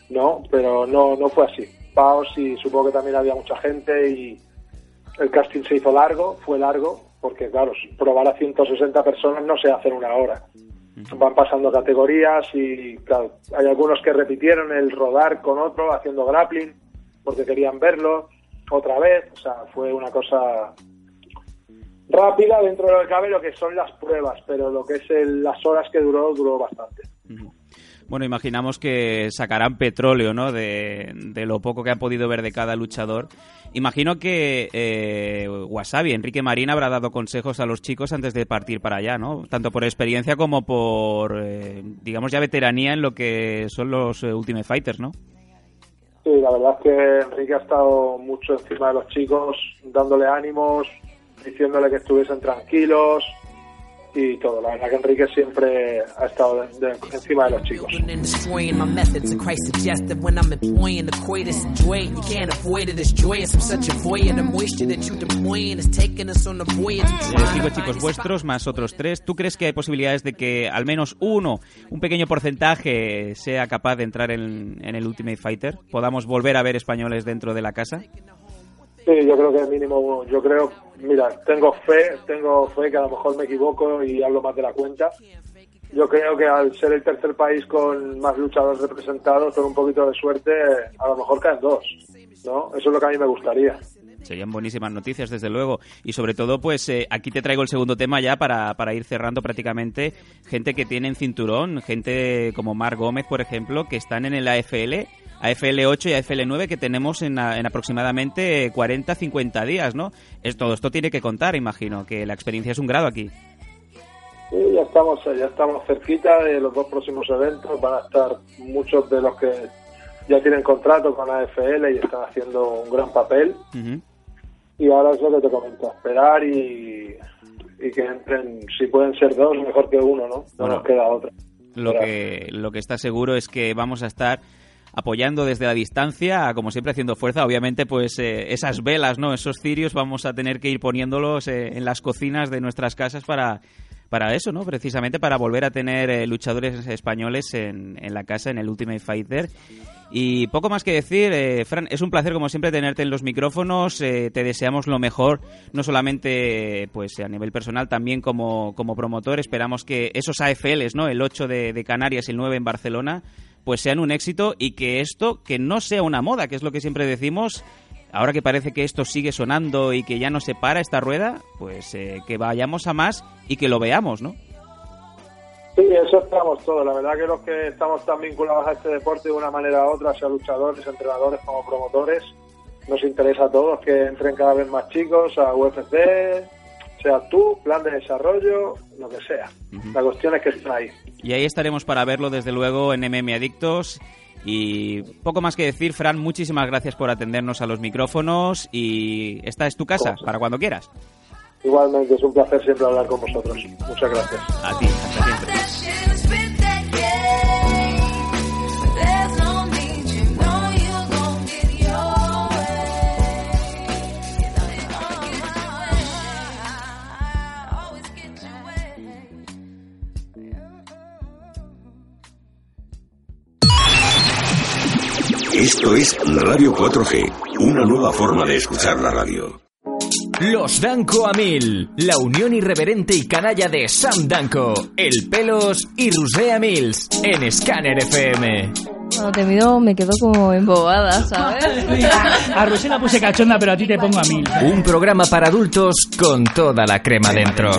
¿no? Pero no, no fue así. Paos y supongo que también había mucha gente y el casting se hizo largo, fue largo, porque claro, probar a 160 personas no se hace en una hora. Van pasando categorías y claro, hay algunos que repitieron el rodar con otro haciendo grappling porque querían verlo otra vez, o sea, fue una cosa rápida dentro de lo que cabe lo que son las pruebas, pero lo que es el- las horas que duró, duró bastante. Bueno, imaginamos que sacarán petróleo, ¿no? De, de lo poco que han podido ver de cada luchador. Imagino que eh, Wasabi, Enrique Marín, habrá dado consejos a los chicos antes de partir para allá, ¿no? Tanto por experiencia como por, eh, digamos, ya veteranía en lo que son los eh, Ultimate Fighters, ¿no? Sí, la verdad es que Enrique ha estado mucho encima de los chicos, dándole ánimos, diciéndole que estuviesen tranquilos y todo. La verdad que Enrique siempre ha estado de- de- encima de los chicos. and destroying my methods and Christ suggested when I'm employing the coitus and joy you can't avoid it it's joyous I'm such a void and the moisture that you deploying is taking us on the voyage of trying cinco to chicos vuestros más otros tres. ¿Tú crees que hay posibilidades de que al menos uno, un pequeño porcentaje, sea capaz de entrar en, en el Ultimate Fighter? ¿Podamos volver a ver españoles dentro de la casa? Sí, yo creo que mínimo uno. Yo creo, mira, tengo fe, tengo fe que a lo mejor me equivoco y hablo más de la cuenta. Yo creo que al ser el tercer país con más luchadores representados, con un poquito de suerte, a lo mejor caen dos, ¿no? Eso es lo que a mí me gustaría. Serían buenísimas noticias, desde luego. Y sobre todo, pues eh, aquí te traigo el segundo tema ya para, para ir cerrando prácticamente. Gente que tiene en cinturón, gente como Mar Gómez, por ejemplo, que están en el AFL, AFL 8 y AFL 9 que tenemos en, a- en aproximadamente 40, 50 días, ¿no? Es, todo esto tiene que contar, imagino, que la experiencia es un grado aquí. Sí, ya estamos, ya estamos cerquita de los dos próximos eventos. Van a estar muchos de los que ya tienen contrato con AFL y están haciendo un gran papel. Ujú. Y ahora es lo que te comento, esperar y, y que entren, si pueden ser dos, mejor que uno, ¿no? No Bueno. nos queda otra. Lo que, lo que está seguro es que vamos a estar apoyando desde la distancia, como siempre haciendo fuerza. Obviamente, pues eh, esas velas, ¿no? Esos cirios vamos a tener que ir poniéndolos eh, en las cocinas de nuestras casas para, para eso, ¿no? Precisamente para volver a tener eh, luchadores españoles en, en la casa, en el Ultimate Fighter. Y poco más que decir, eh, Fran, es un placer como siempre tenerte en los micrófonos, eh, te deseamos lo mejor, no solamente pues a nivel personal, también como, como promotor, esperamos que esos AFLs, ¿no? el 8 de, de Canarias y el 9 en Barcelona, pues sean un éxito y que esto, que no sea una moda, que es lo que siempre decimos, ahora que parece que esto sigue sonando y que ya no se para esta rueda, pues eh, que vayamos a más y que lo veamos, ¿no? Sí, eso esperamos todos. La verdad que los que estamos tan vinculados a este deporte de una manera u otra, sea luchadores, entrenadores como promotores, nos interesa a todos que entren cada vez más chicos a UFC, sea tú, plan de desarrollo, lo que sea. La cuestión es que estén ahí. Y ahí estaremos para verlo, desde luego, en MM Adictos. Y poco más que decir, Fran, muchísimas gracias por atendernos a los micrófonos y esta es tu casa, para cuando quieras. Igualmente, es un placer siempre hablar con vosotros. Muchas gracias. A ti, hasta siempre. Esto es Radio 4G, una nueva forma de escuchar la radio. Los Danco a Mil, la unión irreverente y canalla de Sam Danco, El Pelos y Rusea Mills en Scanner FM. Cuando te miro me quedo como embobada, ¿sabes? A Rosé la puse cachonda, pero a ti te pongo a mil. Un programa para adultos con toda la crema dentro.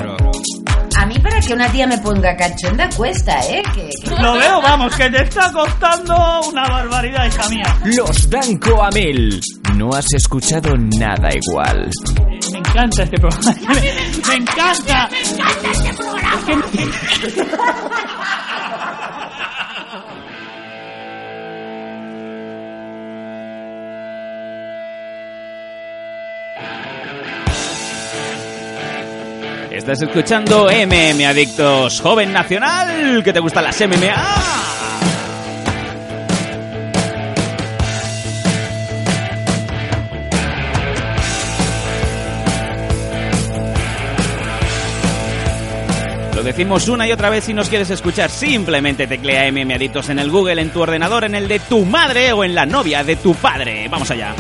A mí para que una tía me ponga cachonda cuesta, ¿eh? Que, que- Lo veo, vamos, que te está costando una barbaridad, hija mía. Los Danco a Mil. No has escuchado nada igual. Me encanta este programa. Me, me encanta. Es que- Estás escuchando MM Adictos, joven nacional, que te gustan las MMA. Lo decimos una y otra vez si nos quieres escuchar. Simplemente teclea MM Adictos en el Google, en tu ordenador, en el de tu madre o en la novia de tu padre. Vamos allá.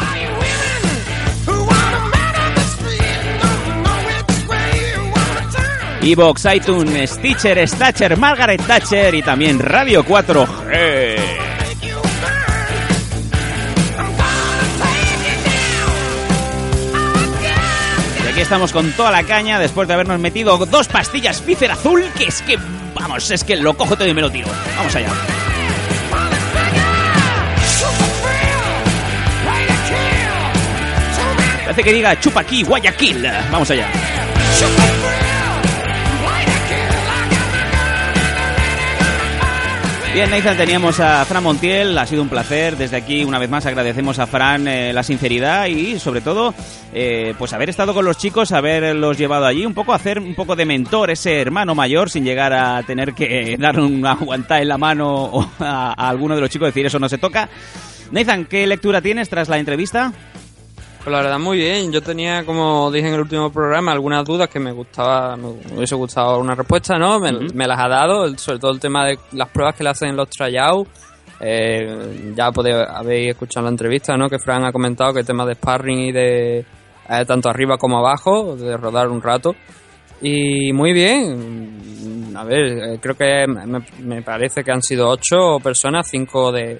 Evox, iTunes, Stitcher, Statcher, Margaret Thatcher y también Radio 4G. Y aquí estamos con toda la caña después de habernos metido dos pastillas Pfizer azul, que es que, vamos, es que lo cojo todo y me lo tiro. Vamos allá. Parece que diga chupa aquí, Guayaquil. Vamos allá. Bien, Nathan, teníamos a Fran Montiel, ha sido un placer. Desde aquí, una vez más, agradecemos a Fran eh, la sinceridad y, sobre todo, eh, pues haber estado con los chicos, haberlos llevado allí, un poco hacer un poco de mentor, ese hermano mayor, sin llegar a tener que dar una aguantada en la mano a, a alguno de los chicos decir eso no se toca. Nathan, ¿qué lectura tienes tras la entrevista? Pues la verdad, muy bien. Yo tenía, como dije en el último programa, algunas dudas que me gustaba, me hubiese gustado una respuesta, ¿no? Me, me las ha dado, sobre todo el tema de las pruebas que le hacen en los tryouts. Eh, ya podéis, habéis escuchado la entrevista, ¿no? Que Fran ha comentado que el tema de sparring y de eh, tanto arriba como abajo, de rodar un rato. Y muy bien. A ver, eh, creo que me, me parece que han sido ocho personas, cinco de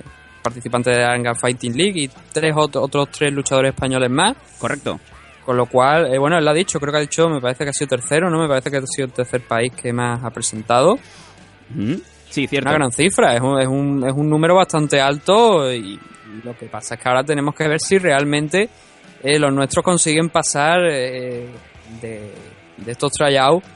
participantes de la Fighting League y tres ot- otros tres luchadores españoles más. Correcto. Con lo cual, eh, bueno, él lo ha dicho, creo que ha dicho, me parece que ha sido tercero, ¿no? Me parece que ha sido el tercer país que más ha presentado. Sí, cierto. Una gran cifra, es un, es un, es un número bastante alto y, y lo que pasa es que ahora tenemos que ver si realmente eh, los nuestros consiguen pasar eh, de, de estos tryouts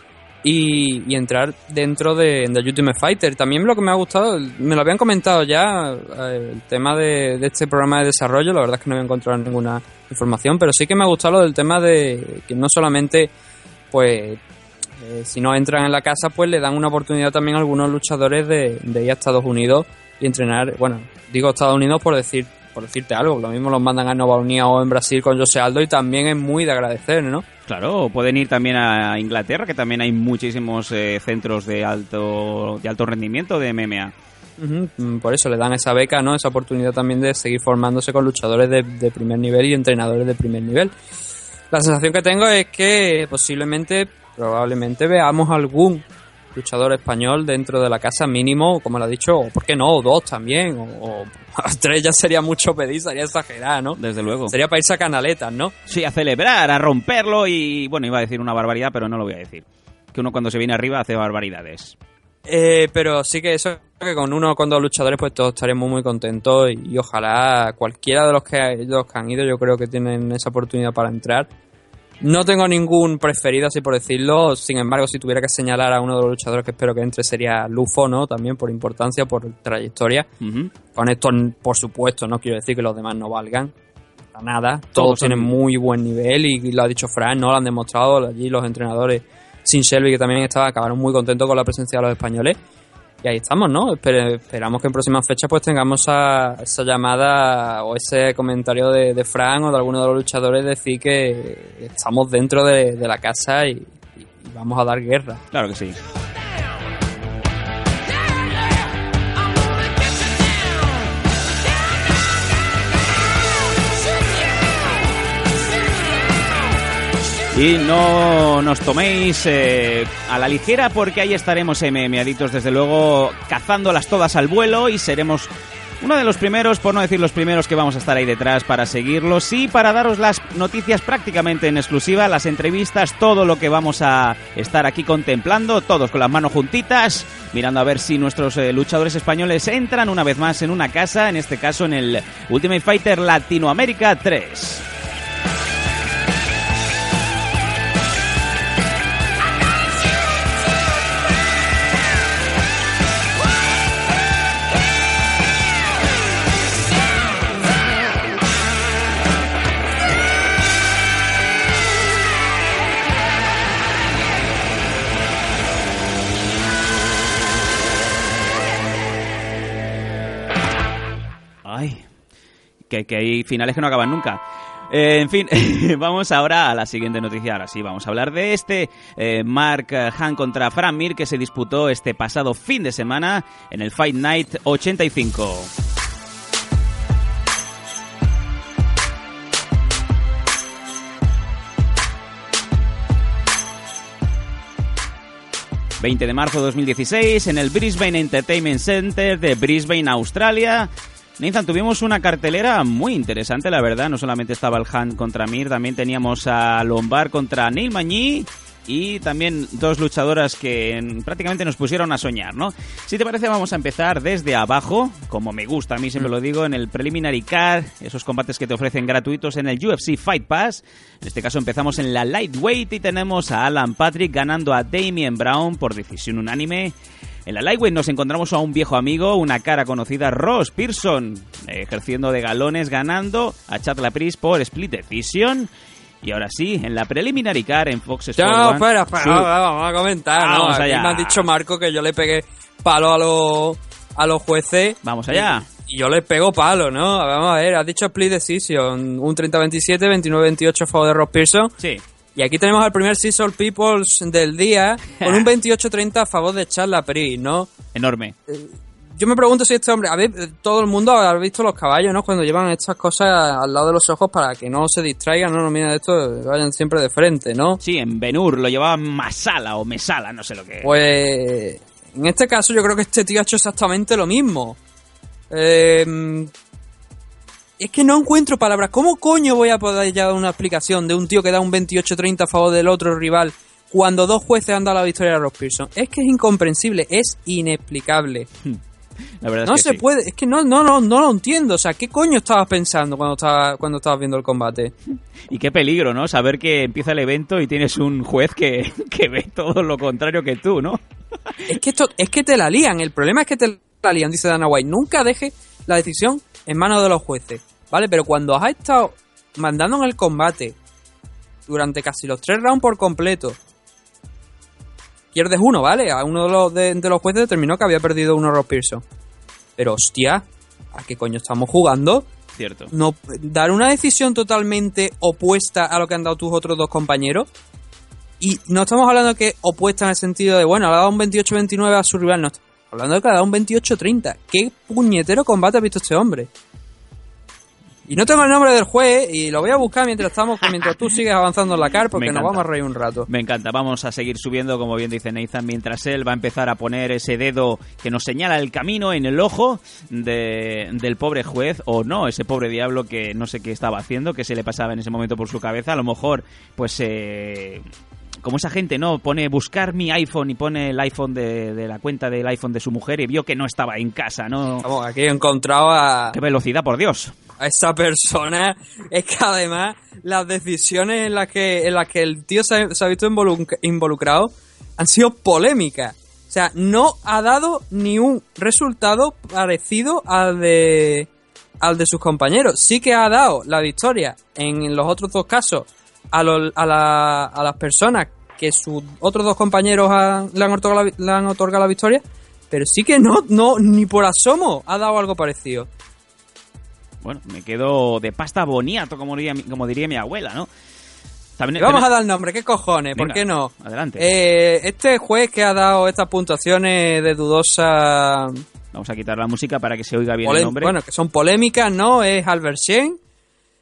y, y entrar dentro de, de Ultimate Fighter. También lo que me ha gustado, me lo habían comentado ya, eh, el tema de, este programa de desarrollo, la verdad es que no había encontrado ninguna información, pero sí que me ha gustado lo del tema de que no solamente, pues, eh, si no entran en la casa, pues le dan una oportunidad también a algunos luchadores de, de ir a Estados Unidos y entrenar. Bueno, digo Estados Unidos por decir por decirte algo, lo mismo los mandan a Nova Unión o en Brasil con José Aldo y también es muy de agradecer, ¿no? Claro, pueden ir también a Inglaterra, que también hay muchísimos eh, centros de alto, de alto rendimiento de MMA. Mm, Por eso le dan esa beca, ¿no? Esa oportunidad también de seguir formándose con luchadores de, de primer nivel y entrenadores de primer nivel. La sensación que tengo es que posiblemente, probablemente veamos algún luchador español dentro de la casa mínimo, como lo ha dicho, o por qué no, o dos también, o, o tres ya sería mucho pedir, sería exagerar, ¿no? Desde luego. Sería para irse a canaletas, ¿no? Sí, a celebrar, a romperlo y, bueno, iba a decir una barbaridad, pero no lo voy a decir. Que uno cuando se viene arriba hace barbaridades. Eh, pero sí que eso, que con uno o con dos luchadores, pues todos estaremos muy contentos y, y ojalá cualquiera de los que, de los que han ido, yo creo que tienen esa oportunidad para entrar. No tengo ningún preferido, así por decirlo. Sin embargo, si tuviera que señalar a uno de los luchadores que espero que entre sería Lufo, ¿no? También por importancia, por trayectoria. Con esto, por supuesto, no quiero decir que los demás no valgan. Para nada. Todos, Todos son- tienen muy buen nivel y, y lo ha dicho Fran, ¿no? Lo han demostrado allí los entrenadores. Sin Shelby, que también estaba, acabaron muy contentos con la presencia de los españoles. Y ahí estamos, ¿no? Esper- esperamos que en próximas fechas pues tengamos esa, esa llamada o ese comentario de, de Fran o de alguno de los luchadores decir que estamos dentro de, la casa y vamos a dar guerra. Claro que sí. Y no nos toméis eh, a la ligera porque ahí estaremos MM Adictos, desde luego, cazándolas todas al vuelo y seremos uno de los primeros, por no decir los primeros, que vamos a estar ahí detrás para seguirlos y para daros las noticias prácticamente en exclusiva, las entrevistas, todo lo que vamos a estar aquí contemplando, todos con las manos juntitas, mirando a ver si nuestros eh, luchadores españoles entran una vez más en una casa, en este caso en el Ultimate Fighter Latinoamérica 3. Que, hay finales que no acaban nunca. Eh, en fin, vamos ahora a la siguiente noticia. Ahora sí, vamos a hablar de este eh, Mark Han contra Fran Mir que se disputó este pasado fin de semana en el Fight Night 85. ...20 de marzo de 2016... ...en el Brisbane Entertainment Center de Brisbane, Australia... Nathan, tuvimos una cartelera muy interesante, la verdad. No solamente estaba el Han contra Mir, también teníamos a Lombard contra Neil Mañí y también dos luchadoras que mm, prácticamente nos pusieron a soñar, ¿no? Si te parece, vamos a empezar desde abajo, como me gusta, a mí siempre lo digo, en el Preliminary Card, esos combates que te ofrecen gratuitos en el UFC Fight Pass. En este caso empezamos en la Lightweight y tenemos a Alan Patrick ganando a Damien Brown por decisión unánime. En la Lightweight nos encontramos a un viejo amigo, una cara conocida, Ross Pearson, ejerciendo de galones, ganando a Chad Lapris por Split Decision. Y ahora sí, en la Preliminary Car en Fox Sports No, espera, espera, Sí. vamos, vamos a comentar. Ah, ¿no? vamos Aquí allá. me ha dicho Marco que yo le pegué palo a los, a los jueces. Vamos allá. Y, y yo les pego palo, ¿no? Vamos a ver, has dicho split decision. Un 30-27, 29-28 a favor de Ross Pearson. Sí. Y aquí tenemos al primer Seasol Peoples del día con un 28-30 a favor de Charles Lapris, ¿no? Enorme. Yo me pregunto si este hombre, a ver, todo el mundo ha visto los caballos, ¿no? Cuando llevan estas cosas al lado de los ojos para que no se distraigan, no, no miren esto, vayan siempre de frente, ¿no? Sí, en Benur lo llevaba Masala o Mesala, no sé lo que es. Pues en este caso yo creo que este tío ha hecho exactamente lo mismo. Eh, es que no encuentro palabras. ¿Cómo coño voy a poder ya dar una explicación de un tío que da un 28-30 a favor del otro rival cuando dos jueces han dado la victoria a Ross Pearson? Es que es incomprensible, es inexplicable. La verdad No es que se sí. puede, es que no, no, no, no lo entiendo. O sea, ¿qué coño estabas pensando cuando, estaba, cuando estabas viendo el combate? Y qué peligro, ¿no? Saber que empieza el evento y tienes un juez que, que ve todo lo contrario que tú, ¿no? Es que esto, es que te la lían. El problema es que te la lían, dice Dana White. Nunca deje la decisión en manos de los jueces, ¿vale? Pero cuando has estado mandando en el combate durante casi los tres rounds por completo, pierdes uno, ¿vale? A uno de los, de, de los jueces determinó que había perdido uno Ross Pearson. Pero hostia, ¿a qué coño estamos jugando? Cierto. No, dar una decisión totalmente opuesta a lo que han dado tus otros dos compañeros. Y no estamos hablando que opuesta en el sentido de, bueno, le ha dado un 28-29 a su rival, no. Estamos hablando de que le ha dado un 28-30. ¿Qué puñetero combate ha visto este hombre? Y no tengo el nombre del juez y lo voy a buscar mientras estamos, mientras tú sigues avanzando en la car porque nos vamos a reír un rato. Me encanta, vamos a seguir subiendo, como bien dice Nathan, mientras él va a empezar a poner ese dedo que nos señala el camino en el ojo de- del pobre juez, o no, ese pobre diablo que no sé qué estaba haciendo, que se le pasaba en ese momento por su cabeza, a lo mejor, pues... Eh, como esa gente, ¿no? Pone buscar mi iPhone y pone el iPhone de, de la cuenta del iPhone de su mujer y vio que no estaba en casa, ¿no? Vamos, aquí he encontrado a... ¡Qué velocidad, por Dios! a esa persona es que además las decisiones en las que en las que el tío se ha, se ha visto involu- involucrado han sido polémicas. O sea, no ha dado ni un resultado parecido al de al de sus compañeros. Sí que ha dado la victoria en los otros dos casos a, los- a, la- a las personas que sus otros dos compañeros han- le, han otorgado la, le han otorgado la victoria, pero sí que no, no, ni por asomo ha dado algo parecido. Bueno, me quedo de pasta boniato, como diría, mi- como diría mi abuela, ¿no? También, vamos a dar nombre, ¿qué cojones? ¿Por qué no? Adelante. Eh, este juez que ha dado estas puntuaciones de dudosa... Vamos a quitar la música para que se oiga bien polé- el nombre. Bueno, que son polémicas, ¿no? Es Albert Shen.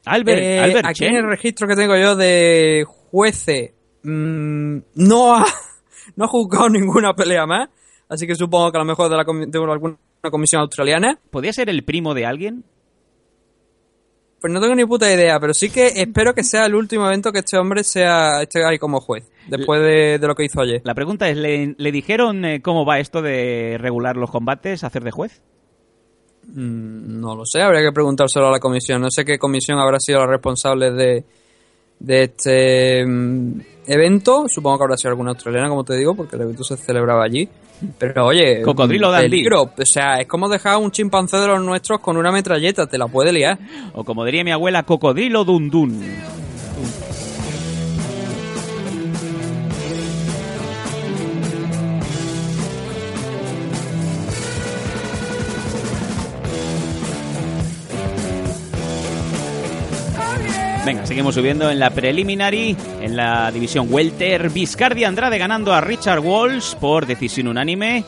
Albert, Eh, Albert Aquí Chen. en el registro que tengo yo de jueces, mm, no, ha, no ha juzgado ninguna pelea más. Así que supongo que a lo mejor de, la, de alguna comisión australiana. ¿Podría ser el primo de alguien? Pues no tengo ni puta idea, pero sí que espero que sea el último evento que este hombre sea esté ahí como juez, después de, de lo que hizo ayer. La pregunta es, ¿le, le dijeron eh, cómo va esto de regular los combates, hacer de juez? Mm, No lo sé, habría que preguntárselo a la comisión. No sé qué comisión habrá sido la responsable de, de este mm, evento. Supongo que habrá sido alguna australiana, como te digo, porque el evento se celebraba allí. Pero oye, Cocodrilo peligro. O sea, es como dejar a un chimpancé de los nuestros con una metralleta, te la puede liar. O como diría mi abuela, cocodrilo dundun. Venga, seguimos subiendo en la preliminary, en la división Welter. Viscardi Andrade ganando a Richard Walsh por decisión unánime.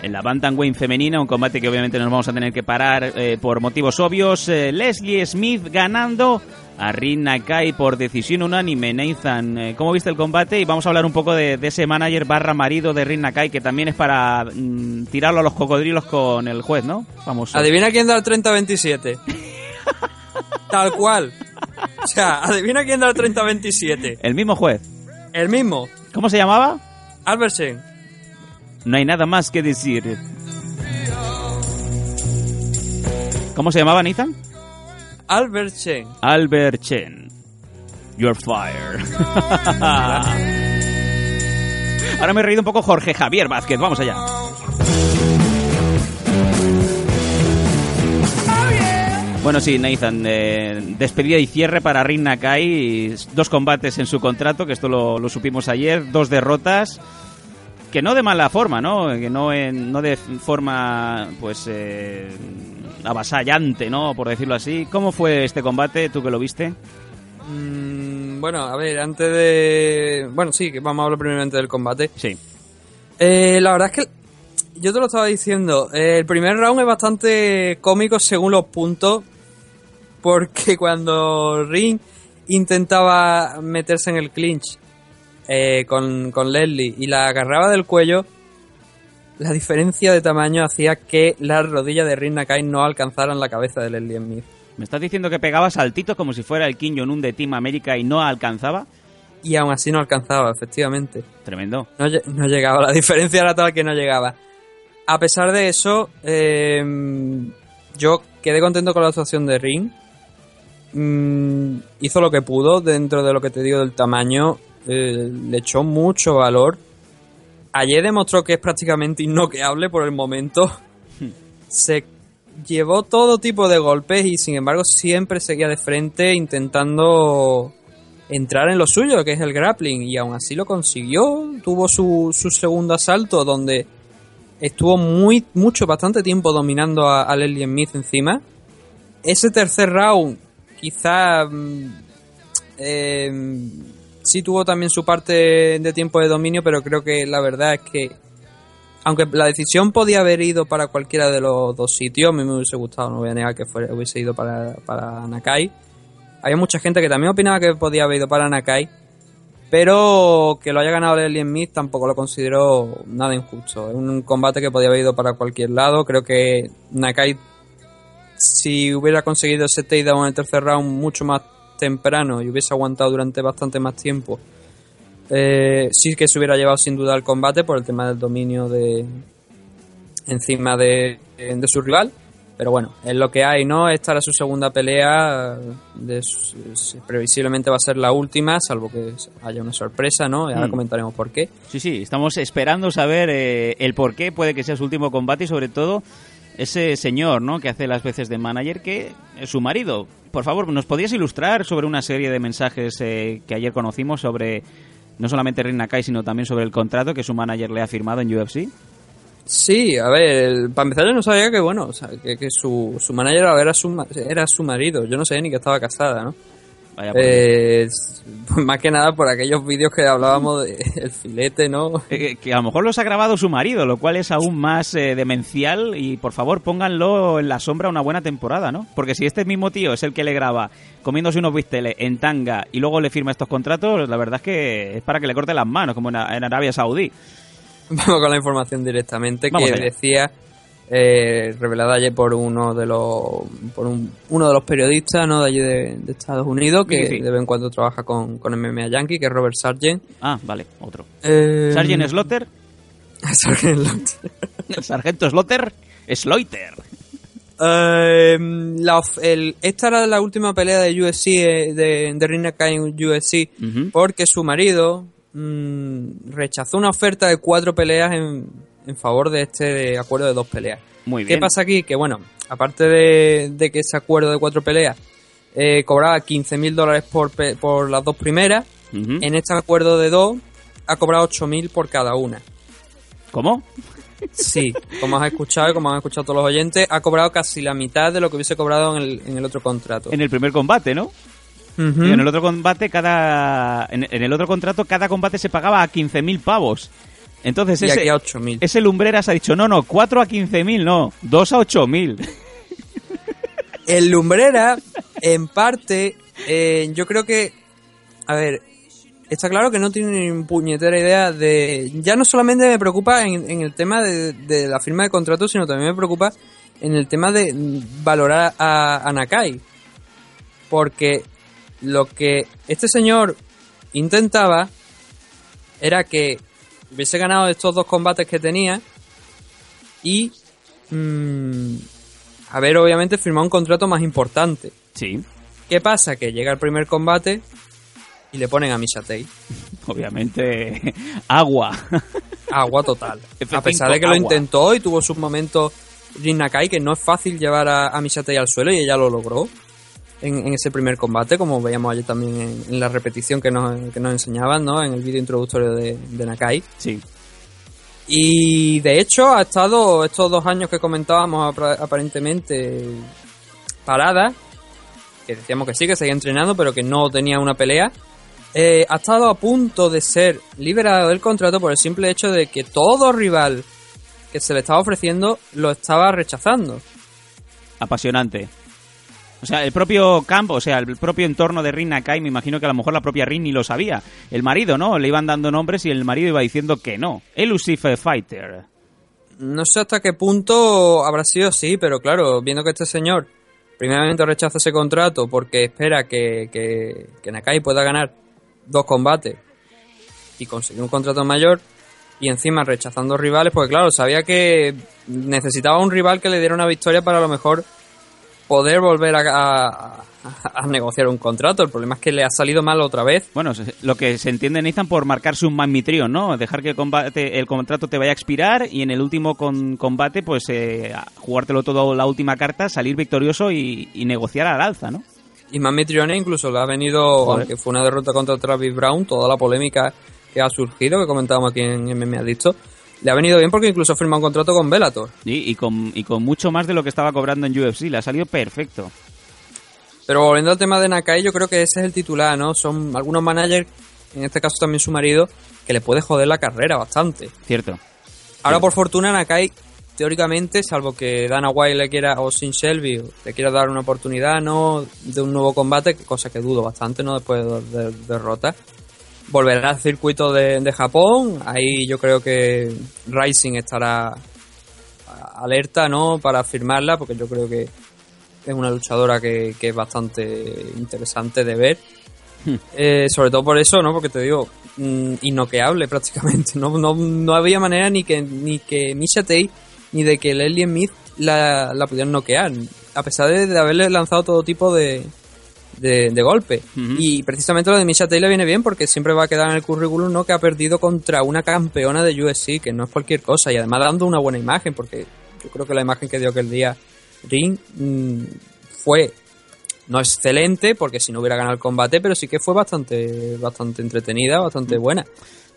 En la Bantamweight femenina, un combate que obviamente nos vamos a tener que parar eh, por motivos obvios. Eh, Leslie Smith ganando a Rin Nakai por decisión unánime. Nathan, eh, ¿cómo viste el combate? Y vamos a hablar un poco de, de ese manager barra marido de Rin Nakai, que también es para mm, tirarlo a los cocodrilos con el juez, ¿no? Vamos. Adivina quién da el 30-27. Tal cual. O sea, adivina quién da el 30-27. El mismo juez. El mismo. ¿Cómo se llamaba? Albert Shen. No hay nada más que decir. ¿Cómo se llamaba Nathan? Albert Shen. Albert Chen. You're fired. Ahora me he reído un poco Jorge Javier Vázquez. Vamos allá. Bueno, sí, Nathan, eh, despedida y cierre para Rin Nakai. Dos combates en su contrato, que esto lo, lo supimos ayer. Dos derrotas. Que no de mala forma, ¿no? Que no, en, no de forma, pues, eh, avasallante, ¿no? Por decirlo así. ¿Cómo fue este combate, tú que lo viste? Mm, bueno, a ver, antes de... Bueno, sí, que vamos a hablar primeramente del combate. Sí. Eh, la verdad es que yo te lo estaba diciendo. eh, el primer round es bastante cómico según los puntos. Porque cuando Ring intentaba meterse en el clinch eh, con, con Leslie y la agarraba del cuello, la diferencia de tamaño hacía que las rodillas de Ring Nakai no alcanzaran la cabeza de Leslie Smith. ¿Me estás diciendo que pegaba saltitos como si fuera el Kim Jong-un de Team América y no alcanzaba? Y aún así no alcanzaba, efectivamente. Tremendo. No, no llegaba, la diferencia era tal que no llegaba. A pesar de eso, eh, yo quedé contento con la actuación de Ring. Mm, hizo lo que pudo dentro de lo que te digo del tamaño. eh, le echó mucho valor. Ayer demostró que es prácticamente innoqueable por el momento. Se llevó todo tipo de golpes y sin embargo siempre seguía de frente intentando entrar en lo suyo, que es el grappling, y aún así lo consiguió. Tuvo su, su segundo asalto donde estuvo muy, mucho, bastante tiempo dominando a, a Leslie Smith encima. Ese tercer round, quizá eh, sí tuvo también su parte de tiempo de dominio, pero creo que la verdad es que, aunque la decisión podía haber ido para cualquiera de los dos sitios, a mí me hubiese gustado, no voy a negar que hubiese ido para, para Nakai. Había mucha gente que también opinaba que podía haber ido para Nakai, pero que lo haya ganado Leslie Smith tampoco lo considero nada injusto. Es un combate que podía haber ido para cualquier lado. Creo que Nakai, si hubiera conseguido ese takedown en el tercer round mucho más temprano y hubiese aguantado durante bastante más tiempo, eh, sí que se hubiera llevado sin duda el combate por el tema del dominio de encima de, de su rival. Pero bueno, es lo que hay, ¿no? Esta era su segunda pelea. de previsiblemente va a ser la última, salvo que haya una sorpresa, ¿no? Y ahora Mm. comentaremos por qué. Sí, sí, estamos esperando saber eh, el por qué puede que sea su último combate y sobre todo ese señor, ¿no? Que hace las veces de manager, que es su marido. Por favor, ¿nos podrías ilustrar sobre una serie de mensajes eh, que ayer conocimos sobre no solamente Rin Nakai, sino también sobre el contrato que su manager le ha firmado en UFC? Sí, a ver, para empezar yo no sabía que, bueno, o sea, que, su, su manager era su marido. Yo no sabía ni que estaba casada, ¿no? Vaya por Eh, más que nada por aquellos vídeos que hablábamos del filete, ¿no? Eh, que a lo mejor los ha grabado su marido, lo cual es aún más eh, demencial y por favor pónganlo en la sombra una buena temporada, ¿no? Porque si este mismo tío es el que le graba comiéndose unos bisteles en tanga y luego le firma estos contratos, la verdad es que es para que le corte las manos, como en, en Arabia Saudí. Vamos con la información directamente Vamos que allá. decía eh, revelada ayer por uno de los por un- uno de los periodistas no de allí de, de Estados Unidos que Sí, sí. de vez en cuando trabaja con, con MMA Yankee que es Robert Sargent Ah, vale, otro. Eh, Sargent Slaughter, Sargent Slaughter. sargento Slaughter, Slaughter. Eh, la of- el- esta era la última pelea de UFC, eh, de, de en UFC, porque su marido mm, rechazó una oferta de cuatro peleas en, en favor de este acuerdo de dos peleas. Muy ¿Qué bien. pasa aquí? Que bueno, aparte de, de que ese acuerdo de cuatro peleas eh, cobraba 15 mil dólares por, pe- por las dos primeras, en este acuerdo de dos ha cobrado 8 mil por cada una. ¿Cómo? Sí, como has escuchado y como han escuchado todos los oyentes, ha cobrado casi la mitad de lo que hubiese cobrado en el, en el otro contrato. En el primer combate, ¿no? Y en el otro combate, cada. En, en el otro contrato, cada combate se pagaba a 15.000 pavos. Entonces Y ese, aquí a 8.000. ese Lumbreras ha dicho: no, no, 4 a 15.000, no, 2 a 8.000. El Lumbrera, en parte, eh, yo creo que, a ver, está claro que no tiene ni puñetera idea de... Ya no solamente me preocupa en, en el tema de, de la firma de contrato, sino también me preocupa en el tema de valorar a, a Nakai. Porque lo que este señor intentaba era que hubiese ganado estos dos combates que tenía y mm, haber obviamente firmado un contrato más importante. Sí. ¿Qué pasa? Que llega el primer combate y le ponen a Mishatei. Obviamente, agua. Agua total. F5 A pesar de que lo intentó y tuvo sus momentos Rin Nakai, que no es fácil llevar a, a Mishatei al suelo y ella lo logró en, en ese primer combate, como veíamos ayer también en, en la repetición que nos, que nos enseñaban, ¿no? En el vídeo introductorio de, de Nakai. Sí. Y de hecho ha estado estos dos años que comentábamos aparentemente parada, que decíamos que sí, que seguía entrenando, pero que no tenía una pelea. eh, ha estado a punto de ser liberado del contrato por el simple hecho de que todo rival que se le estaba ofreciendo lo estaba rechazando. Apasionante. O sea, el propio campo, o sea, el propio entorno de Rin Nakai, me imagino que a lo mejor la propia Rin ni lo sabía. El marido, ¿no? Le iban dando nombres y el marido iba diciendo que no. Elusive Fighter. No sé hasta qué punto habrá sido así, pero claro, viendo que este señor primeramente rechaza ese contrato porque espera que, que, que Nakai pueda ganar dos combates y conseguir un contrato mayor, y encima rechazando rivales, porque claro, sabía que necesitaba un rival que le diera una victoria para a lo mejor poder volver a, a- a negociar un contrato. El problema es que le ha salido mal otra vez. Bueno, lo que se entiende, Nathan, por marcarse un magmitrión, ¿no? Dejar que el, combate, el contrato te vaya a expirar y en el último con- combate, pues eh, jugártelo todo la última carta, salir victorioso y, y negociar al alza, ¿no? Y Mammy Trione incluso le ha venido, Joder. aunque fue una derrota contra Travis Brown, toda la polémica que ha surgido, que comentábamos aquí en MMA Adicto, le ha venido bien porque incluso ha firmado un contrato con Bellator. Y, y con, y con mucho más de lo que estaba cobrando en UFC. Le ha salido perfecto. Pero volviendo al tema de Nakai, yo creo que ese es el titular, ¿no? Son algunos managers, en este caso también su marido, que le puede joder la carrera bastante. Cierto. Ahora, por fortuna, Nakai, teóricamente, salvo que Dana White le quiera, o Sin Shelby, le quiera dar una oportunidad, ¿no? De un nuevo combate, cosa que dudo bastante, ¿no? Después de de- derrotas. Volverá al circuito de, de Japón. Ahí yo creo que Rising estará alerta, ¿no? Para firmarla, porque yo creo que es una luchadora que, que es bastante interesante de ver. Eh, sobre todo por eso, ¿no? Porque te digo, mm, innoqueable prácticamente. No, no, no había manera ni que ni que Misha Tate ni de que Leslie Smith la, la pudieran noquear. A pesar de, de haberle lanzado todo tipo de, de, de golpes. Y precisamente lo de Misha le viene bien porque siempre va a quedar en el currículum, ¿no? Que ha perdido contra una campeona de UFC, que no es cualquier cosa. Y además dando una buena imagen, porque yo creo que la imagen que dio aquel día Ring mm, fue no excelente, porque si no hubiera ganado el combate, pero sí que fue bastante, bastante entretenida, bastante buena.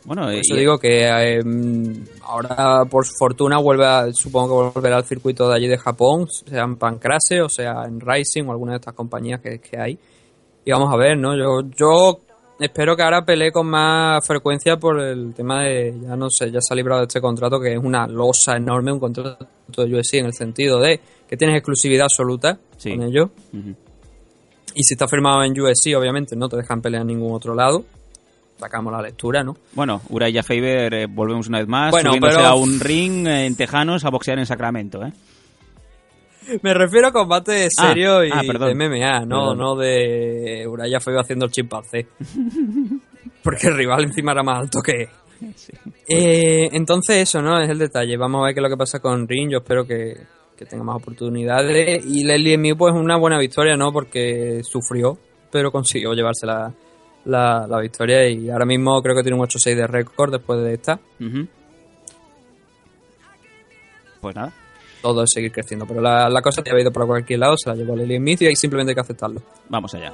Bueno, Por y- eso digo que eh, mm, ahora, por fortuna, vuelve a- supongo que volverá al circuito de allí de Japón, sea en Pancrase o sea en Rising o alguna de estas compañías que, que hay. Y vamos a ver, ¿no? Yo, yo espero que ahora pelee con más frecuencia por el tema de, ya no sé, ya se ha librado de este contrato que es una losa enorme, un contrato de UFC en el sentido de que tienes exclusividad absoluta con ellos. Y si está firmado en UFC, obviamente no te dejan pelear en ningún otro lado. Sacamos la lectura, ¿no? Bueno, Uraya Faber, eh, volvemos una vez más, Bueno, pero- a un ring eh, en Tejanos a boxear en Sacramento, ¿eh? Me refiero a combate Ah, serio y ah, de MMA, no, Perdón. no de Uraya Feo haciendo el chimpancé. Porque el rival encima era más alto que él. Eh, entonces eso, ¿no? Es el detalle. Vamos a ver qué es lo que pasa con Ring. Yo espero que, que tenga más oportunidades. Y Leslie Mew, pues una buena victoria, ¿no? Porque sufrió, pero consiguió llevarse la, la, la victoria. Y ahora mismo creo que tiene un 8-6 de récord después de esta. Pues nada. Todo es seguir creciendo. Pero la, la cosa te ha ido por cualquier lado, se la llevó Leslie Smith y hay simplemente hay que aceptarlo. Vamos allá.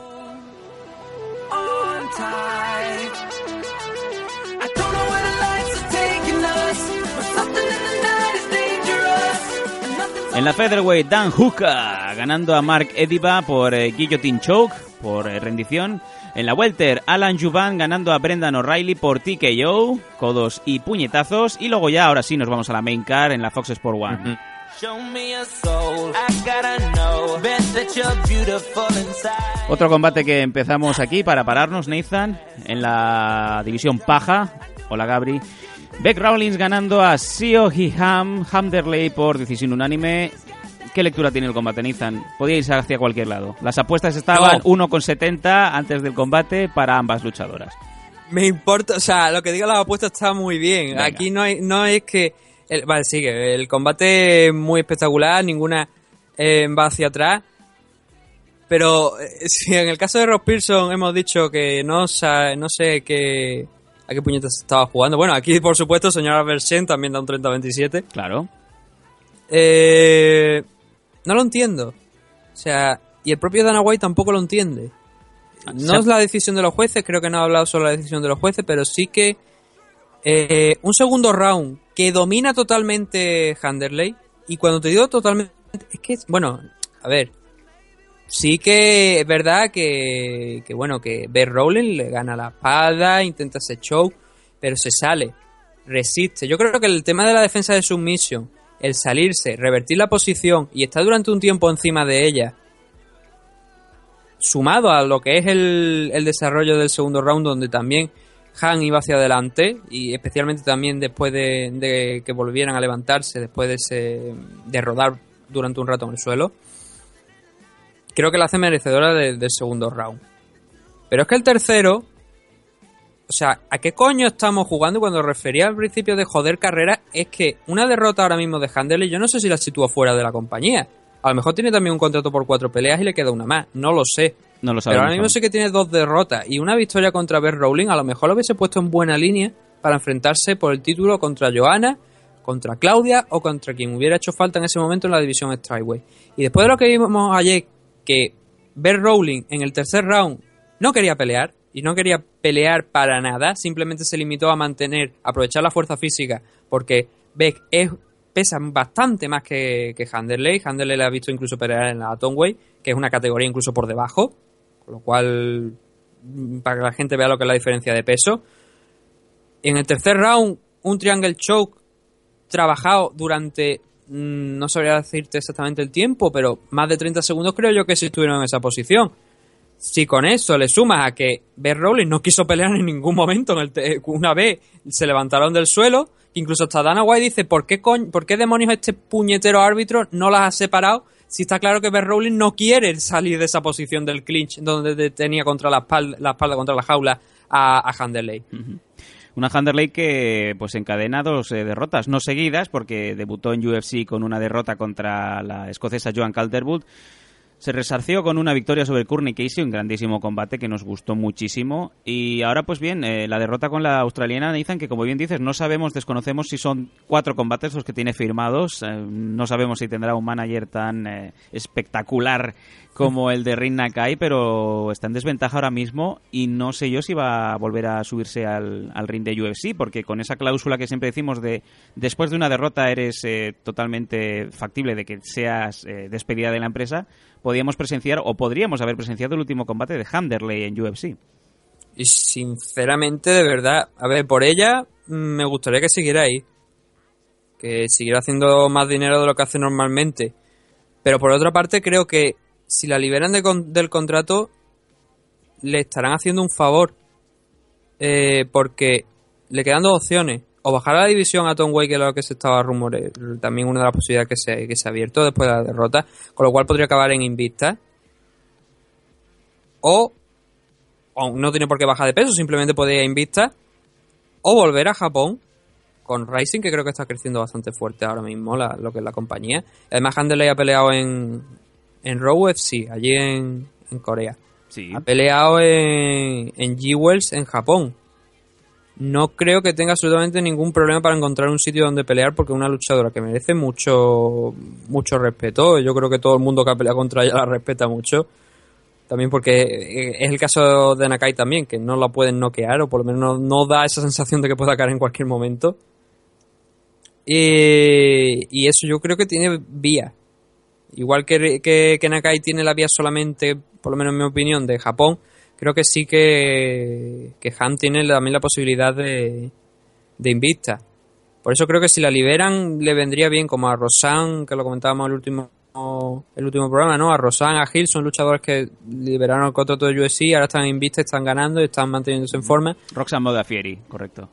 En la featherweight, Dan Hooker ganando a Mark Ediba por eh, guillotine choke, por eh, rendición. En la welter, Alan Juvan ganando a Brendan O'Reilly por TKO, codos y puñetazos. Y luego ya, ahora sí, nos vamos a la main car en la Fox Sport One. Show me a soul, I gotta know. Bet that you're beautiful inside. Otro combate que empezamos aquí para pararnos, Nathan, en la división paja. Hola, Gabri. Beck Rawlins ganando a Sio Ham Hamderley por decisión unánime. ¿Qué lectura tiene el combate, Nathan? Podía irse hacia cualquier lado. Las apuestas estaban No. 1,70 antes del combate para ambas luchadoras. Me importa, o sea, lo que diga la apuesta está muy bien. Venga. Aquí no, hay, no es que. El- vale, sigue. El combate es muy espectacular, ninguna eh, va hacia atrás. Pero eh, si en el caso de Ross Pearson hemos dicho que no, no sé qué, a qué puñetas estaba jugando. Bueno, aquí por supuesto, señora Versen también da un 30-27. Claro. Eh, no lo entiendo. O sea, y el propio Dana White tampoco lo entiende. No es la decisión de los jueces, creo que no ha hablado sobre la decisión de los jueces, pero sí que eh, un segundo round que domina totalmente Handerley. Y cuando te digo totalmente, es que, bueno, a ver, sí que es verdad que, que bueno, que Bear Rowling le gana la espada, intenta hacer show, pero se sale, resiste. Yo creo que el tema de la defensa de submission, el salirse, revertir la posición y estar durante un tiempo encima de ella, sumado a lo que es el, el desarrollo del segundo round, donde también Han iba hacia adelante, y especialmente también después de, que volvieran a levantarse, después de, ese, de rodar durante un rato en el suelo, creo que la hace merecedora de- del segundo round. Pero es que el tercero, o sea, ¿a qué coño estamos jugando? Cuando refería al principio de joder carrera, es que una derrota ahora mismo de Handley, yo no sé si la sitúa fuera de la compañía. A lo mejor tiene también un contrato por cuatro peleas y le queda una más. No lo sé. No lo Pero sabemos. ahora mismo aún. sé que tiene dos derrotas y una victoria contra Beth Rowling. A lo mejor lo hubiese puesto en buena línea para enfrentarse por el título contra Johanna, contra Claudia o contra quien hubiera hecho falta en ese momento en la división Strikeway. Y después de lo que vimos ayer, que Beth Rowling en el tercer round no quería pelear y no quería pelear para nada, simplemente se limitó a mantener, aprovechar la fuerza física, porque Beck es, pesa bastante más que, que Handerley. Handerley la ha visto incluso pelear en la Atomway, que es una categoría incluso por debajo, lo cual, mm, para que la gente vea lo que es la diferencia de peso. En el tercer round, un triangle choke trabajado durante, mm, no sabría decirte exactamente el tiempo, pero más de 30 segundos creo yo que sí estuvieron en esa posición. Si con eso le sumas a que Beth Rowling no quiso pelear en ningún momento, en te- una vez se levantaron del suelo, incluso hasta Dana White dice, ¿por qué, ¿por qué demonios este puñetero árbitro no las ha separado? Si está claro que Beth Rowling no quiere salir de esa posición del clinch donde te- tenía contra la espalda, la espalda contra la jaula a, a Handerley. Una Handerley que pues encadena dos eh, derrotas, no seguidas, porque debutó en UFC con una derrota contra la escocesa Joan Calderwood. Se resarció con una victoria sobre Courtney Casey, un grandísimo combate que nos gustó muchísimo. Y ahora, pues bien, eh, la derrota con la australiana Nathan, que como bien dices, no sabemos, desconocemos si son cuatro combates los que tiene firmados. Eh, no sabemos si tendrá un manager tan eh, espectacular como el de Rin Nakai, pero está en desventaja ahora mismo y no sé yo si va a volver a subirse al, al ring de UFC, porque con esa cláusula que siempre decimos de después de una derrota eres eh, totalmente factible de que seas eh, despedida de la empresa, podíamos presenciar o podríamos haber presenciado el último combate de Hamderley en UFC. Y sinceramente, de verdad, a ver, por ella mm, me gustaría que siguiera ahí. Que siguiera haciendo más dinero de lo que hace normalmente. Pero por otra parte, creo que si la liberan del contrato, le estarán haciendo un favor. Eh, porque le quedan dos opciones. O bajar la división a Tom Way, que es lo que se estaba rumores, también una de las posibilidades que se, que se ha abierto después de la derrota, con lo cual podría acabar en Invicta. O no tiene por qué bajar de peso, simplemente puede ir a Invicta o volver a Japón con Rising, que creo que está creciendo bastante fuerte ahora mismo, lo que es la compañía. Además, Handeley ha peleado en, en Raw UFC, allí en, en Corea. Sí. Ha peleado en, en G-Wells en Japón. No creo que tenga absolutamente ningún problema para encontrar un sitio donde pelear porque es una luchadora que merece mucho mucho respeto. Yo creo que todo el mundo que ha peleado contra ella la respeta mucho. También porque eh, es el caso de Nakai también, que no la pueden noquear o por lo menos no, no da esa sensación de que pueda caer en cualquier momento. Y, y eso yo creo que tiene vía. Igual que, que, que Nakai tiene la vía solamente, por lo menos en mi opinión, de Japón, creo que sí que, que Han tiene también la posibilidad de, de Invicta. Por eso creo que si la liberan le vendría bien como a Rosan, que lo comentábamos el último el último programa, ¿no? A Rosan, a Hill, son luchadores que liberaron el contrato de UFC, ahora están en Invicta, están ganando y están manteniéndose en forma. Roxanne Modafieri, correcto.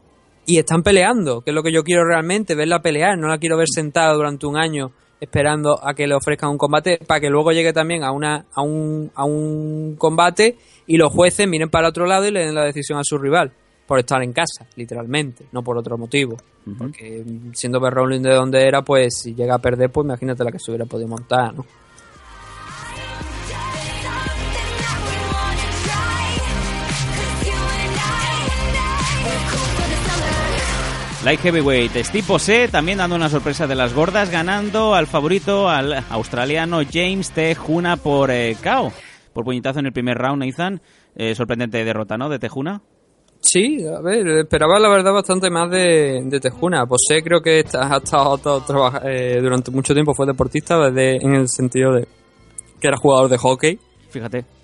Y están peleando, que es lo que yo quiero realmente, verla pelear. No la quiero ver sentada durante un año esperando a que le ofrezcan un combate para que luego llegue también a, una, a, un, a un combate y los jueces miren para otro lado y le den la decisión a su rival. Por estar en casa, literalmente, no por otro motivo. Porque siendo Beth Rowling de donde era, pues si llega a perder, pues imagínate la que se hubiera podido montar, ¿no? Light Heavyweight, Posé también dando una sorpresa de las gordas, ganando al favorito, al australiano James Tejuna por eh, KO. Por puñetazo en el primer round, Nathan. Eh, sorprendente derrota, ¿no? De Tejuna. Sí, a ver, esperaba la verdad bastante más de, de Tejuna. Posé creo que ha estado, eh, durante mucho tiempo, fue deportista desde, en el sentido de que era jugador de hockey. Fíjate.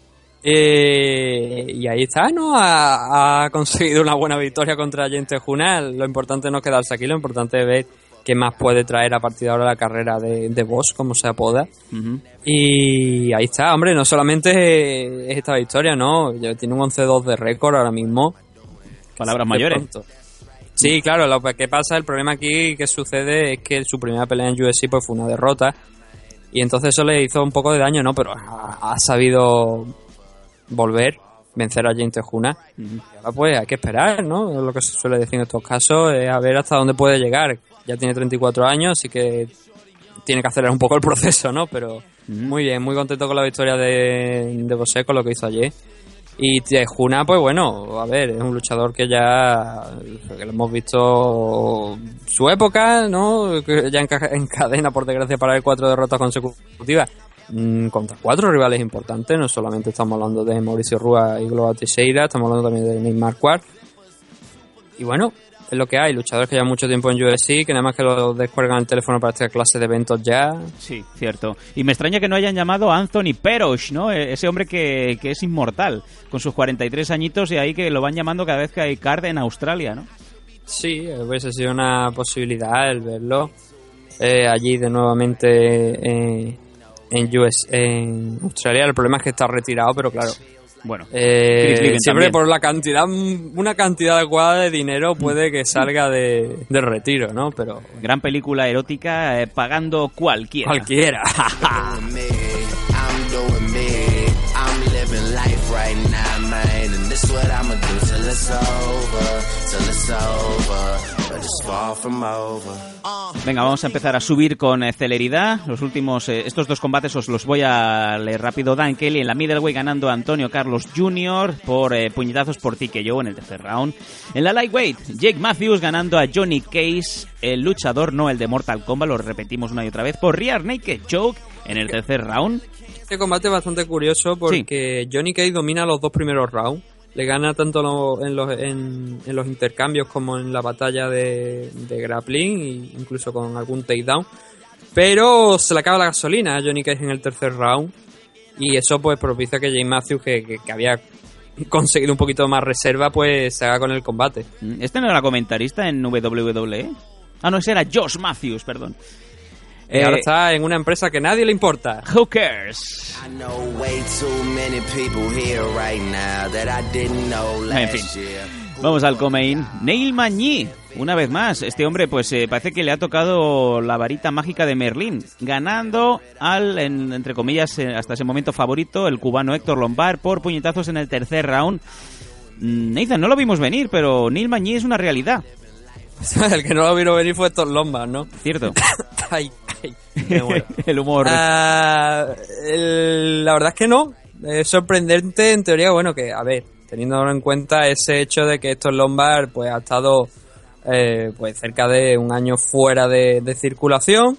Eh, y ahí está, ¿no? Ha, ha conseguido una buena victoria contra James Tejuna. Lo importante no es quedarse aquí, lo importante es ver qué más puede traer a partir de ahora la carrera de, de Boss, como se apoda. Y ahí está, hombre, no solamente es esta victoria, ¿no? Ya Tiene un 11-2 de récord ahora mismo. Palabras mayores. pronto. Sí, claro, lo que pasa, el problema aquí que sucede es que su primera pelea en UFC pues fue una derrota y entonces eso le hizo un poco de daño, ¿no? Pero ha, ha sabido volver, vencer a James Tejuna. Y ahora pues hay que esperar, ¿no? Es lo que se suele decir en estos casos, es a ver hasta dónde puede llegar. Ya tiene 34 años, así que tiene que acelerar un poco el proceso, ¿no? Pero muy bien, muy contento con la victoria de, de Bosé, con lo que hizo ayer. Y Tejuna, pues bueno, a ver, es un luchador que ya que lo hemos visto su época, ¿no? Que ya enca- encadena, por desgracia, para él cuatro derrotas consecutivas mm, contra cuatro rivales importantes. No solamente estamos hablando de Mauricio Rúa y Globa Teixeira, estamos hablando también de Neymar Quart. Y bueno, es lo que hay, luchadores que llevan mucho tiempo en UFC, que nada más que lo descuelgan el teléfono para esta clase de eventos ya. Sí, cierto. Y me extraña que no hayan llamado a Anthony Perosh, ¿no? E- Ese hombre que, que es inmortal, con sus 43 añitos y ahí que lo van llamando cada vez que hay card en Australia, ¿no? Sí, hubiese sido una posibilidad el verlo eh, allí de nuevamente eh, en US, en Australia. El problema es que está retirado, pero claro. Bueno, eh, siempre también. por la cantidad, una cantidad adecuada de dinero puede que salga de, de retiro, ¿no? Pero Gran película erótica, eh, pagando cualquiera. cualquiera. Venga, vamos a empezar a subir con eh, celeridad. Los últimos, eh, estos dos combates os los voy a leer rápido. Dan Kelly en la middleweight ganando a Antonio Carlos Jr. por eh, puñetazos por ti que yo en el tercer round. En la lightweight, Jake Matthews ganando a Johnny Case, el luchador, no el de Mortal Kombat, lo repetimos una y otra vez, por Rear Naked Choke en el tercer round. Este combate es bastante curioso porque Johnny Cage domina los dos primeros rounds. Le gana tanto lo- en, los, en, en los intercambios como en la batalla de, de grappling, e incluso con algún takedown. Pero se le acaba la gasolina a Johnny Cage en el tercer round. Y eso pues propicia que James Matthews, que, había conseguido un poquito más reserva, pues se haga con el combate. ¿Este no era comentarista en WWE? Ah, no, ese era Josh Matthews, perdón. Y ahora está en una empresa que nadie le importa. Who cares? I know way too many people here right now that I didn't know En fin. Vamos al Comain. Neil Magny, una vez más. Este hombre, pues eh, parece que le ha tocado la varita mágica de Merlín, ganando al, en- entre comillas, eh, hasta ese momento favorito, el cubano Héctor Lombard, por puñetazos en el tercer round. Mm, Nathan, no lo vimos venir, pero Neil Magny es una realidad. el que no lo vino venir fue Thor Lombard, ¿no? Cierto. Ay, ay, el humor. Ah, el- la verdad es que no. Es sorprendente en teoría, bueno, que, a ver, teniendo en cuenta ese hecho de que Héctor Lombard pues ha estado eh, pues cerca de un año fuera de, de circulación.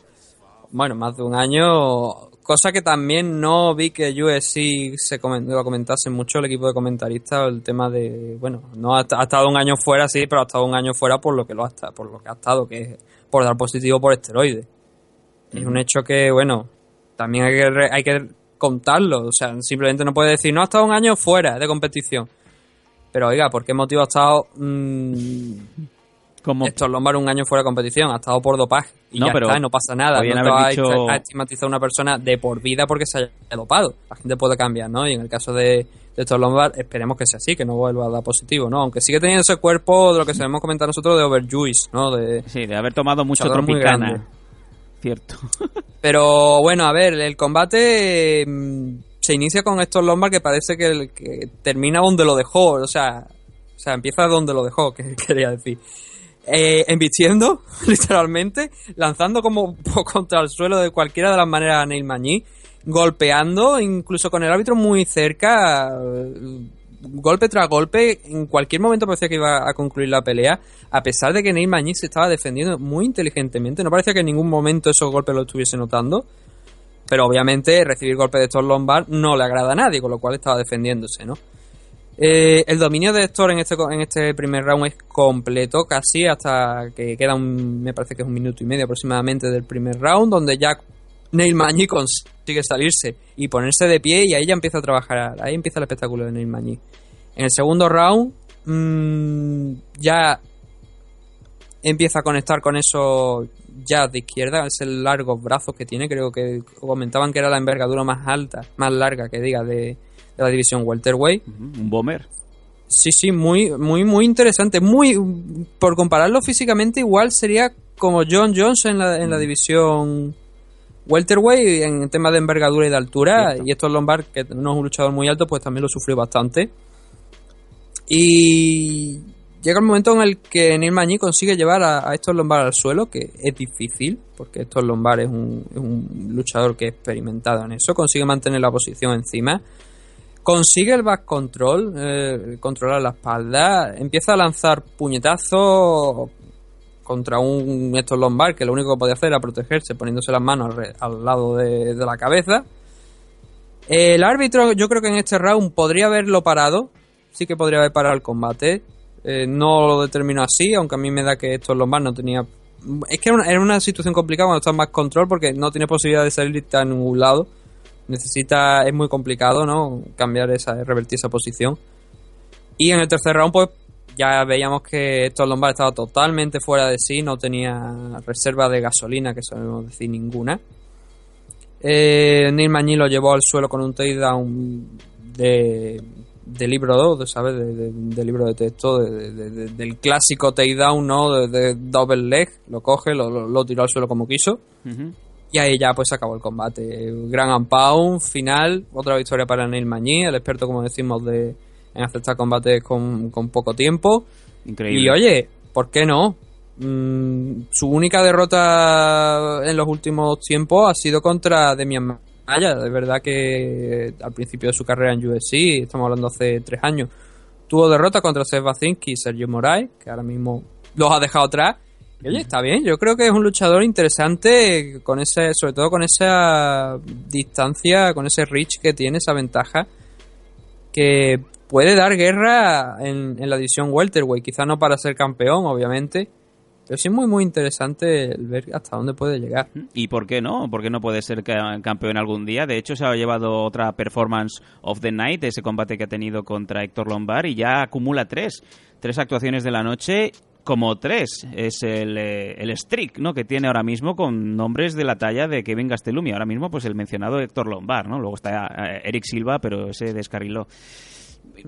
Bueno, más de un año. Cosa que también no vi que USC se comen- lo comentase mucho el equipo de comentaristas, el tema de, bueno, no ha, ha estado un año fuera, sí, pero ha estado un año fuera por lo que lo ha estado, por lo que ha estado, que es por dar positivo por esteroides. Es un hecho que, bueno, también hay que, re- hay que contarlo. O sea, simplemente no puede decir, no ha estado un año fuera de competición. Pero oiga, ¿por qué motivo ha estado mm, Como Héctor Lombard un año fuera de competición? Ha estado por dopaje. Y No, ya pero está, no pasa nada. No te dicho- a estigmatizar a una persona de por vida porque se haya dopado. La gente puede cambiar, ¿no? Y en el caso de, de Héctor Lombard, esperemos que sea así, que no vuelva a dar positivo, ¿no? Aunque sigue teniendo ese cuerpo de lo que sabemos comentar nosotros de overjuice, ¿no? De, Sí, de haber tomado mucho grande. Cierto. Pero bueno, a ver, el combate mm, se inicia con Héctor Lombard que parece que, que termina donde lo dejó, o sea, o sea, empieza donde lo dejó, que quería decir. Eh, embistiendo, literalmente, lanzando como contra el suelo de cualquiera de las maneras a Neil Magny, golpeando, incluso con el árbitro muy cerca, eh, golpe tras golpe, en cualquier momento parecía que iba a concluir la pelea, a pesar de que Neil Magny se estaba defendiendo muy inteligentemente. No parecía que en ningún momento esos golpes lo estuviese notando. Pero obviamente recibir golpes de Héctor Lombard no le agrada a nadie, con lo cual estaba defendiéndose, ¿no? Eh, el dominio de Héctor en este, en este primer round es completo, casi hasta que queda un, me parece que es un minuto y medio aproximadamente del primer round, donde ya Neil Magny consigue salirse y ponerse de pie y ahí ya empieza a trabajar, ahí empieza el espectáculo de Neil Magny. En el segundo round mmm, ya empieza a conectar con esos jazz de izquierda, esos largos brazos que tiene, creo que comentaban que era la envergadura más alta, más larga que diga de, de la división welterweight. Un bomber. Sí, sí, muy, muy, muy interesante. Muy, por compararlo físicamente, igual sería como John Jones en la, en la división welterweight en tema de envergadura y de altura. Cierto. Y estos Lombard, que no es un luchador muy alto, pues también lo sufrió bastante. Y llega el momento en el que Neil Magny consigue llevar a, a estos Lombard al suelo, que es difícil, porque estos Lombard es un, es un luchador que es experimentado en eso. Consigue mantener la posición encima. Consigue el back control, eh, controlar la espalda. Empieza a lanzar puñetazos contra un Héctor Lombard que lo único que podía hacer era protegerse poniéndose las manos al, lado de, la cabeza. El árbitro, yo creo que en este round podría haberlo parado. Sí que podría haber parado el combate. Eh, no lo determinó así, aunque a mí me da que Héctor Lombard no tenía. Es que era una, situación complicada cuando está en más control porque no tiene posibilidad de salir a ningún lado. Necesita. Es muy complicado, ¿no? Cambiar esa. revertir esa posición. Y en el tercer round, pues ya veíamos que Héctor Lombard estaba totalmente fuera de sí, no tenía reserva de gasolina, que sabemos decir ninguna. Eh, Neil Magny lo llevó al suelo con un takedown de, de libro 2, ¿sabes? De, de- de libro de texto, de- de- de- del clásico takedown, ¿no? De, double leg, lo coge, lo, lo- tiró al suelo como quiso. Y ahí ya pues se acabó el combate. Gran and pound, final, otra victoria para Neil Magny, el experto, como decimos, de en aceptar combates con, con poco tiempo. Increíble. Y oye, ¿por qué no? Mm, su única derrota en los últimos tiempos ha sido contra Demian Maya. De verdad que al principio de su carrera en UFC, estamos hablando hace tres años, tuvo derrota contra Seth Bacinski y Sergio Moraes, que ahora mismo los ha dejado atrás. Oye, está bien, yo creo que es un luchador interesante, con ese, sobre todo con esa distancia, con ese reach que tiene, esa ventaja, que puede dar guerra en, la división welterweight, quizá no para ser campeón, obviamente, pero sí es muy muy interesante ver hasta dónde puede llegar. ¿Y por qué no? ¿Por qué no puede ser ca- campeón algún día? De hecho, se ha llevado otra performance of the night, ese combate que ha tenido contra Héctor Lombard, y ya acumula tres. Tres actuaciones de la noche, como tres. Es el, eh, el streak ¿no? que tiene ahora mismo con nombres de la talla de Kevin Gastelum. Y ahora mismo, pues el mencionado Héctor Lombard, ¿no? Luego está eh, Eric Silva, pero ese descarriló.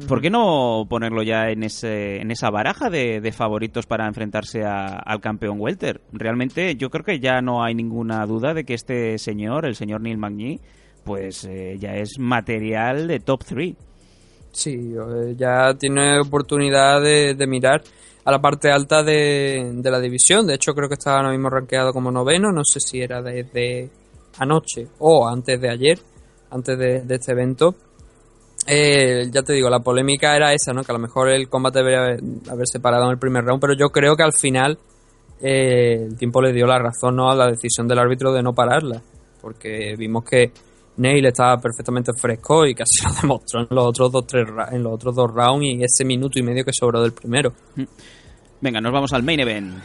¿Por qué no ponerlo ya en, ese, en esa baraja de, favoritos para enfrentarse a- al campeón welter? Realmente yo creo que ya no hay ninguna duda de que este señor, el señor Neil Magny, pues eh, ya es material de top 3. Sí, eh, ya tiene oportunidad de mirar a la parte alta de, de la división. De hecho, creo que está ahora mismo rankeado como noveno. No sé si era desde anoche o antes de ayer, antes de, este evento. Eh, ya te digo, la polémica era esa, ¿no? Que a lo mejor el combate debería haber, haberse parado en el primer round, pero yo creo que al final eh, el tiempo le dio la razón ¿no? a la decisión del árbitro de no pararla. Porque vimos que Neil estaba perfectamente fresco y casi lo demostró en los otros dos, tres, en los otros dos rounds y ese minuto y medio que sobró del primero. Venga, nos vamos al main event.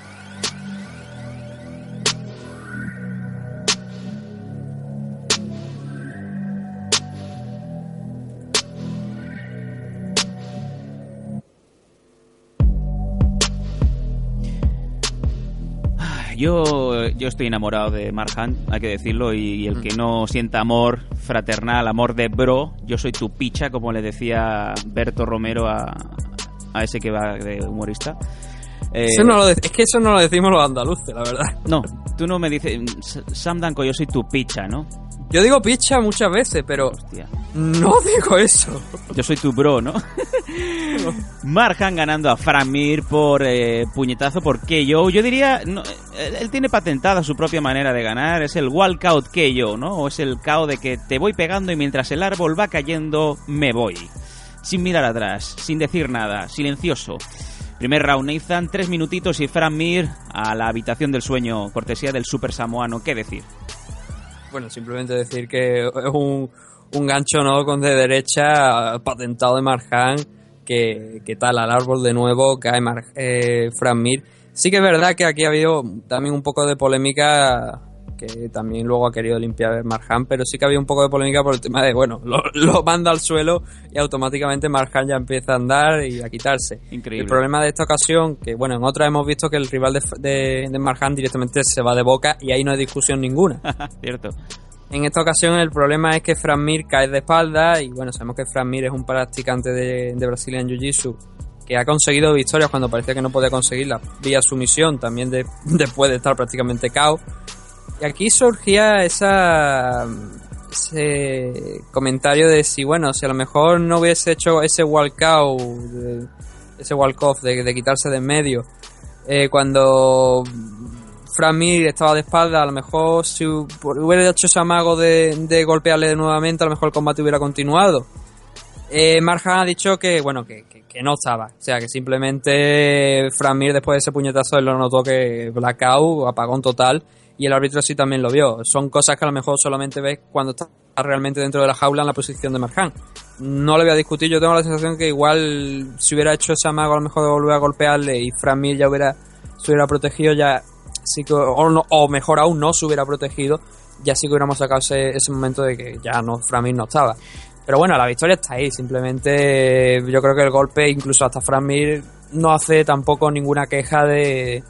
Yo, yo estoy enamorado de Mark Hunt, hay que decirlo, y, y el que no sienta amor fraternal, amor de bro, yo soy tu picha, como le decía Berto Romero a, a ese que va de humorista. Eh, Eso no lo es que eso no lo decimos los andaluces, la verdad. no, tú no me dices, "S- Sam Danko, yo soy tu picha, ¿no? Yo digo picha muchas veces, pero no digo eso. Yo soy tu bro, ¿no? Marjan ganando a Framir por eh, puñetazo por KO. Yo diría, no, él, él tiene patentada su propia manera de ganar. Es el walkout KO, ¿no? O es el KO de que te voy pegando y mientras el árbol va cayendo, me voy. sin mirar atrás, sin decir nada, silencioso. Primer round, Nathan, tres minutitos y Fran Mir a la habitación del sueño, cortesía del super samoano. ¿Qué decir? Bueno, simplemente decir que es un, un gancho no con de derecha patentado de Marjan que, que tal al árbol de nuevo cae Mar, eh, Fran Mir. Sí que es verdad que aquí ha habido también un poco de polémica que también luego ha querido limpiar Marjan, pero sí que había un poco de polémica por el tema de, bueno, lo, lo manda al suelo y automáticamente Marjan ya empieza a andar y a quitarse. Increíble. El problema de esta ocasión, que bueno, en otra hemos visto que el rival de, de, de Marjan directamente se va de boca y ahí no hay discusión ninguna. Cierto. En esta ocasión el problema es que Fran Mir cae de espalda y bueno, sabemos que Fran Mir es un practicante de, de Brazilian Jiu-Jitsu que ha conseguido victorias cuando parecía que no podía conseguirlas vía sumisión, también de, después de estar prácticamente cao. Y aquí surgía ese comentario de si bueno, si a lo mejor no hubiese hecho ese walkout, ese walk-off de, quitarse de en medio, eh, cuando Fran Mir estaba de espalda, a lo mejor si hu- hubiera hecho ese amago de, de golpearle nuevamente, a lo mejor el combate hubiera continuado. Eh, Marjan ha dicho que, bueno, que, que- no estaba. O sea, que simplemente Fran Mir después de ese puñetazo él lo notó que blackout, apagón total, y el árbitro sí también lo vio. Son cosas que a lo mejor solamente ves cuando está realmente dentro de la jaula en la posición de Marjan. No le voy a discutir, yo tengo la sensación que igual si hubiera hecho ese amago a lo mejor de volver a golpearle y Fran Mir ya hubiera, se hubiera protegido, ya o, no- o mejor aún no se hubiera protegido, ya sí que hubiéramos sacado ese, ese momento de que ya no, Fran Mir no estaba. Pero bueno, la victoria está ahí. Simplemente yo creo que el golpe, incluso hasta Fran Mir, no hace tampoco ninguna queja de.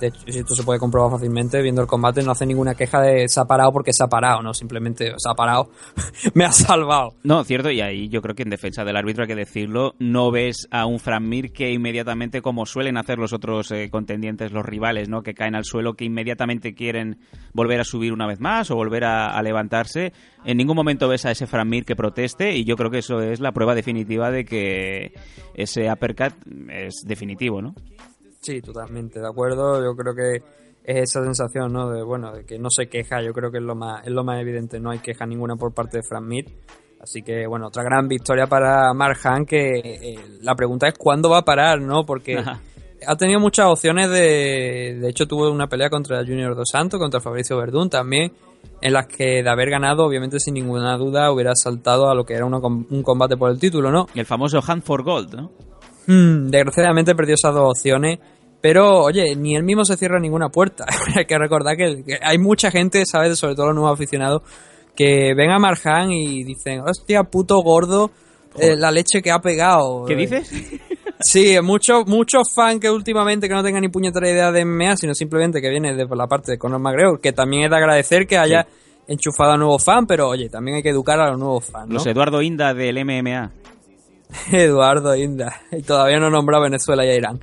De hecho, esto se puede comprobar fácilmente viendo el combate. No hace ninguna queja de se ha parado porque se ha parado, ¿no? Simplemente se ha parado. me ha salvado. No, cierto, y ahí yo creo que en defensa del árbitro hay que decirlo, no ves a un Fran Mir que inmediatamente, como suelen hacer los otros eh, contendientes, los rivales, ¿no? Que caen al suelo, que inmediatamente quieren volver a subir una vez más o volver a, levantarse. En ningún momento ves a ese Fran Mir que proteste y yo creo que eso es la prueba definitiva de que ese uppercut es definitivo, ¿no? Sí, totalmente de acuerdo. Yo creo que es esa sensación, ¿no? De, bueno, de que no se queja. Yo creo que es lo más, es lo más evidente. No hay queja ninguna por parte de Fran Mir. Así que, bueno, otra gran victoria para Marjan, que eh, la pregunta es cuándo va a parar, ¿no? Porque Ajá. ha tenido muchas opciones de... De hecho, tuvo una pelea contra Junior Dos Santos, contra Fabricio Verdún también, en las que de haber ganado, obviamente sin ninguna duda, hubiera saltado a lo que era una un combate por el título, ¿no? El famoso Hand for Gold, ¿no? Hmm, desgraciadamente perdió esas dos opciones. Pero, oye, ni él mismo se cierra ninguna puerta. hay que recordar que, que hay mucha gente, ¿sabes? Sobre todo los nuevos aficionados, que ven a Marjan y dicen, hostia, puto gordo, eh, la leche que ha pegado. ¿Qué dices? Sí, muchos muchos fans que últimamente que no tengan ni puñetera idea de MMA, sino simplemente que viene de la parte de Conor McGregor, que también es de agradecer que haya enchufado a nuevos fans, pero oye, también hay que educar a los nuevos fans, ¿no? Los Eduardo Inda del MMA. Eduardo Inda. Y todavía no nombra a Venezuela y a Irán.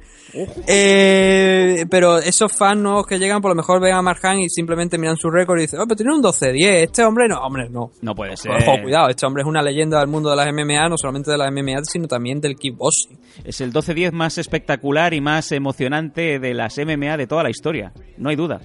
Eh, pero esos fans nuevos que llegan, por lo mejor ven a Marjan y simplemente miran su récord y dicen, oh, pero tiene un 12-10. Este hombre no, hombre, no. No puede ser. Ojo, cuidado, este hombre es una leyenda del mundo de las MMA, no solamente de las MMA, sino también del kickboxing. Es el 12-10 más espectacular y más emocionante de las MMA de toda la historia. No hay duda.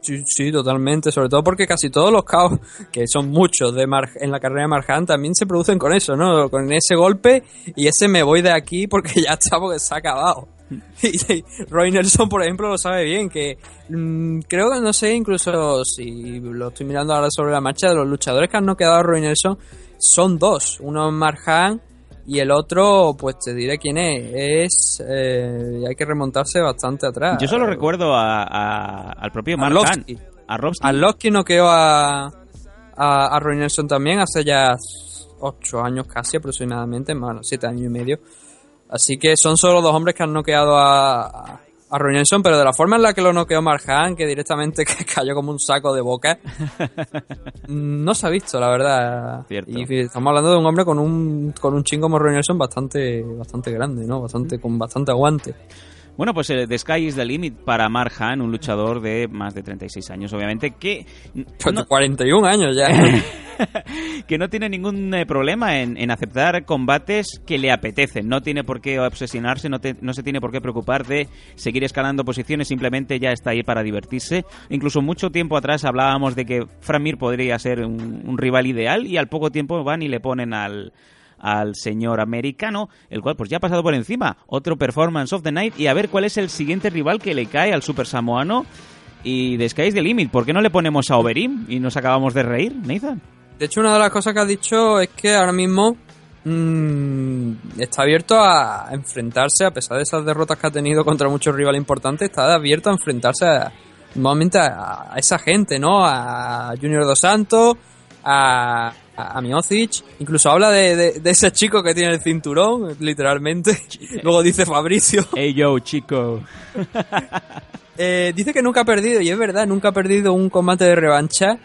Sí, sí, totalmente. Sobre todo porque casi todos los caos, que son muchos de Mar en la carrera de Marjan, también se producen con eso, ¿no? Con ese golpe y ese me voy de aquí porque ya está, porque se ha acabado. Y, Roy Nelson, por ejemplo, lo sabe bien, que mm, creo que no sé, incluso si lo estoy mirando ahora sobre la marcha, de los luchadores que han noqueado a Roy Nelson son dos. Uno es Marjan y el otro, pues te diré quién es. Es. eh, hay que remontarse bastante atrás. Yo solo recuerdo a, a- al propio Mark. Arlovsky. Arlovsky. Arlovsky noqueó a, a, a Roy Nelson también hace ya ocho años casi aproximadamente, bueno, siete años y medio. Así que son solo dos hombres que han noqueado a, a, Roy Nelson, pero de la forma en la que lo noqueó Marjan, que directamente cayó como un saco de boca, no se ha visto, la verdad. Cierto. Y estamos hablando de un hombre con un, con un chingo como Roy Nelson bastante, bastante grande, ¿no? Bastante, con bastante aguante. Bueno, pues eh, The Sky is the Limit para Mark Hunt, un luchador de más de 36 años, obviamente, que Pues 41 años ya. que no tiene ningún eh, problema en, en aceptar combates que le apetecen. No tiene por qué obsesionarse, no, te- no se tiene por qué preocupar de seguir escalando posiciones, simplemente ya está ahí para divertirse. Incluso mucho tiempo atrás hablábamos de que Fran Mir podría ser un, un rival ideal y al poco tiempo van y le ponen al, al señor americano, el cual pues ya ha pasado por encima. Otro performance of the night y a ver cuál es el siguiente rival que le cae al super samoano. Y de Sky's the Limit, ¿por qué no le ponemos a Overeem y nos acabamos de reír, Nathan? De hecho, una de las cosas que has dicho es que ahora mismo mm, está abierto a enfrentarse, a pesar de esas derrotas que ha tenido contra muchos rivales importantes, está abierto a enfrentarse a, nuevamente a, a esa gente, ¿no? A Junior Dos Santos, a, a, a Miocic, incluso habla de, de- de ese chico que tiene el cinturón, literalmente. Luego dice Fabricio. Hey yo, chico. Eh, dice que nunca ha perdido, y es verdad, nunca ha perdido un combate de revancha.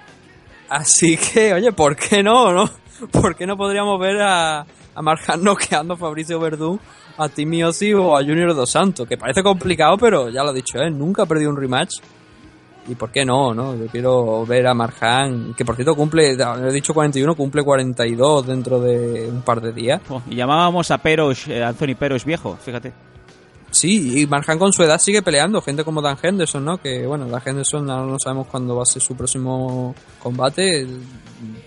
Así que, oye, ¿por qué no, no? ¿Por qué no podríamos ver a, a Marjan noqueando a Fabricio Verdún, a Timmy Ozzy o a Junior Dos Santos? Que parece complicado, pero ya lo he dicho, ¿eh? Nunca ha perdido un rematch. ¿Y por qué no, no? Yo quiero ver a Marjan, que por cierto cumple, he dicho 41, cumple 42 dentro de un par de días. Oh, y llamábamos a Peros, eh, Anthony Peros viejo, fíjate. Sí, y Marjan con su edad sigue peleando. Gente como Dan Henderson, ¿no? Que bueno, Dan Henderson ahora no sabemos cuándo va a ser su próximo combate.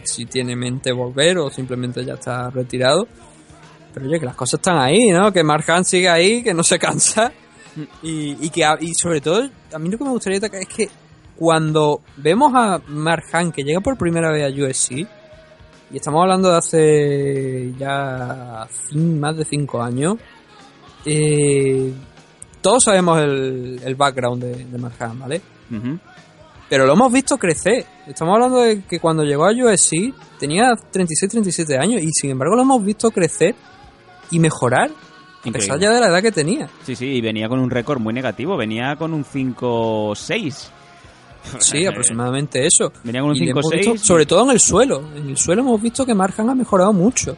Si tiene mente volver o simplemente ya está retirado. Pero oye, que las cosas están ahí, ¿no? Que Marjan sigue ahí, que no se cansa. Y, y que y sobre todo, a mí lo que me gustaría es que cuando vemos a Marjan que llega por primera vez a USC, y estamos hablando de hace ya más de 5 años, eh, todos sabemos el, el background de, de Marjan, ¿vale? Pero lo hemos visto crecer. Estamos hablando de que cuando llegó a USC tenía 36-37 años y sin embargo lo hemos visto crecer y mejorar a pesar Increíble. ya de la edad que tenía. Sí, sí, y venía con un récord muy negativo, venía con un 5-6. Sí, aproximadamente eso. Venía con un Y le hemos visto, 5-6. Sobre todo en el suelo. En el suelo hemos visto que Marjan ha mejorado mucho.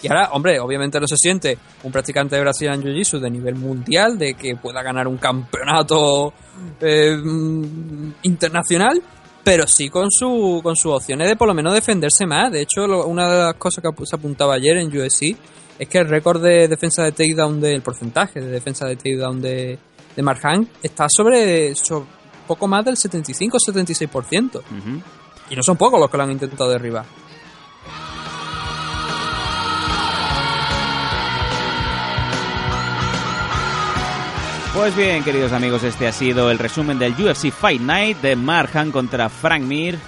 Y ahora, hombre, obviamente no se siente un practicante de Brazilian Jiu-Jitsu de nivel mundial, de que pueda ganar un campeonato eh, mm, internacional, pero sí con su con sus opciones de por lo menos defenderse más. De hecho, lo- una de las cosas que se apuntaba ayer en UFC es que el récord de defensa de takedown del porcentaje de defensa de takedown de, de Marjan está sobre, so- poco más del 75-76%. Ujú. Y no son pocos los que lo han intentado derribar. Pues bien, queridos amigos, este ha sido el resumen del UFC Fight Night de Marjan contra Frank Mir.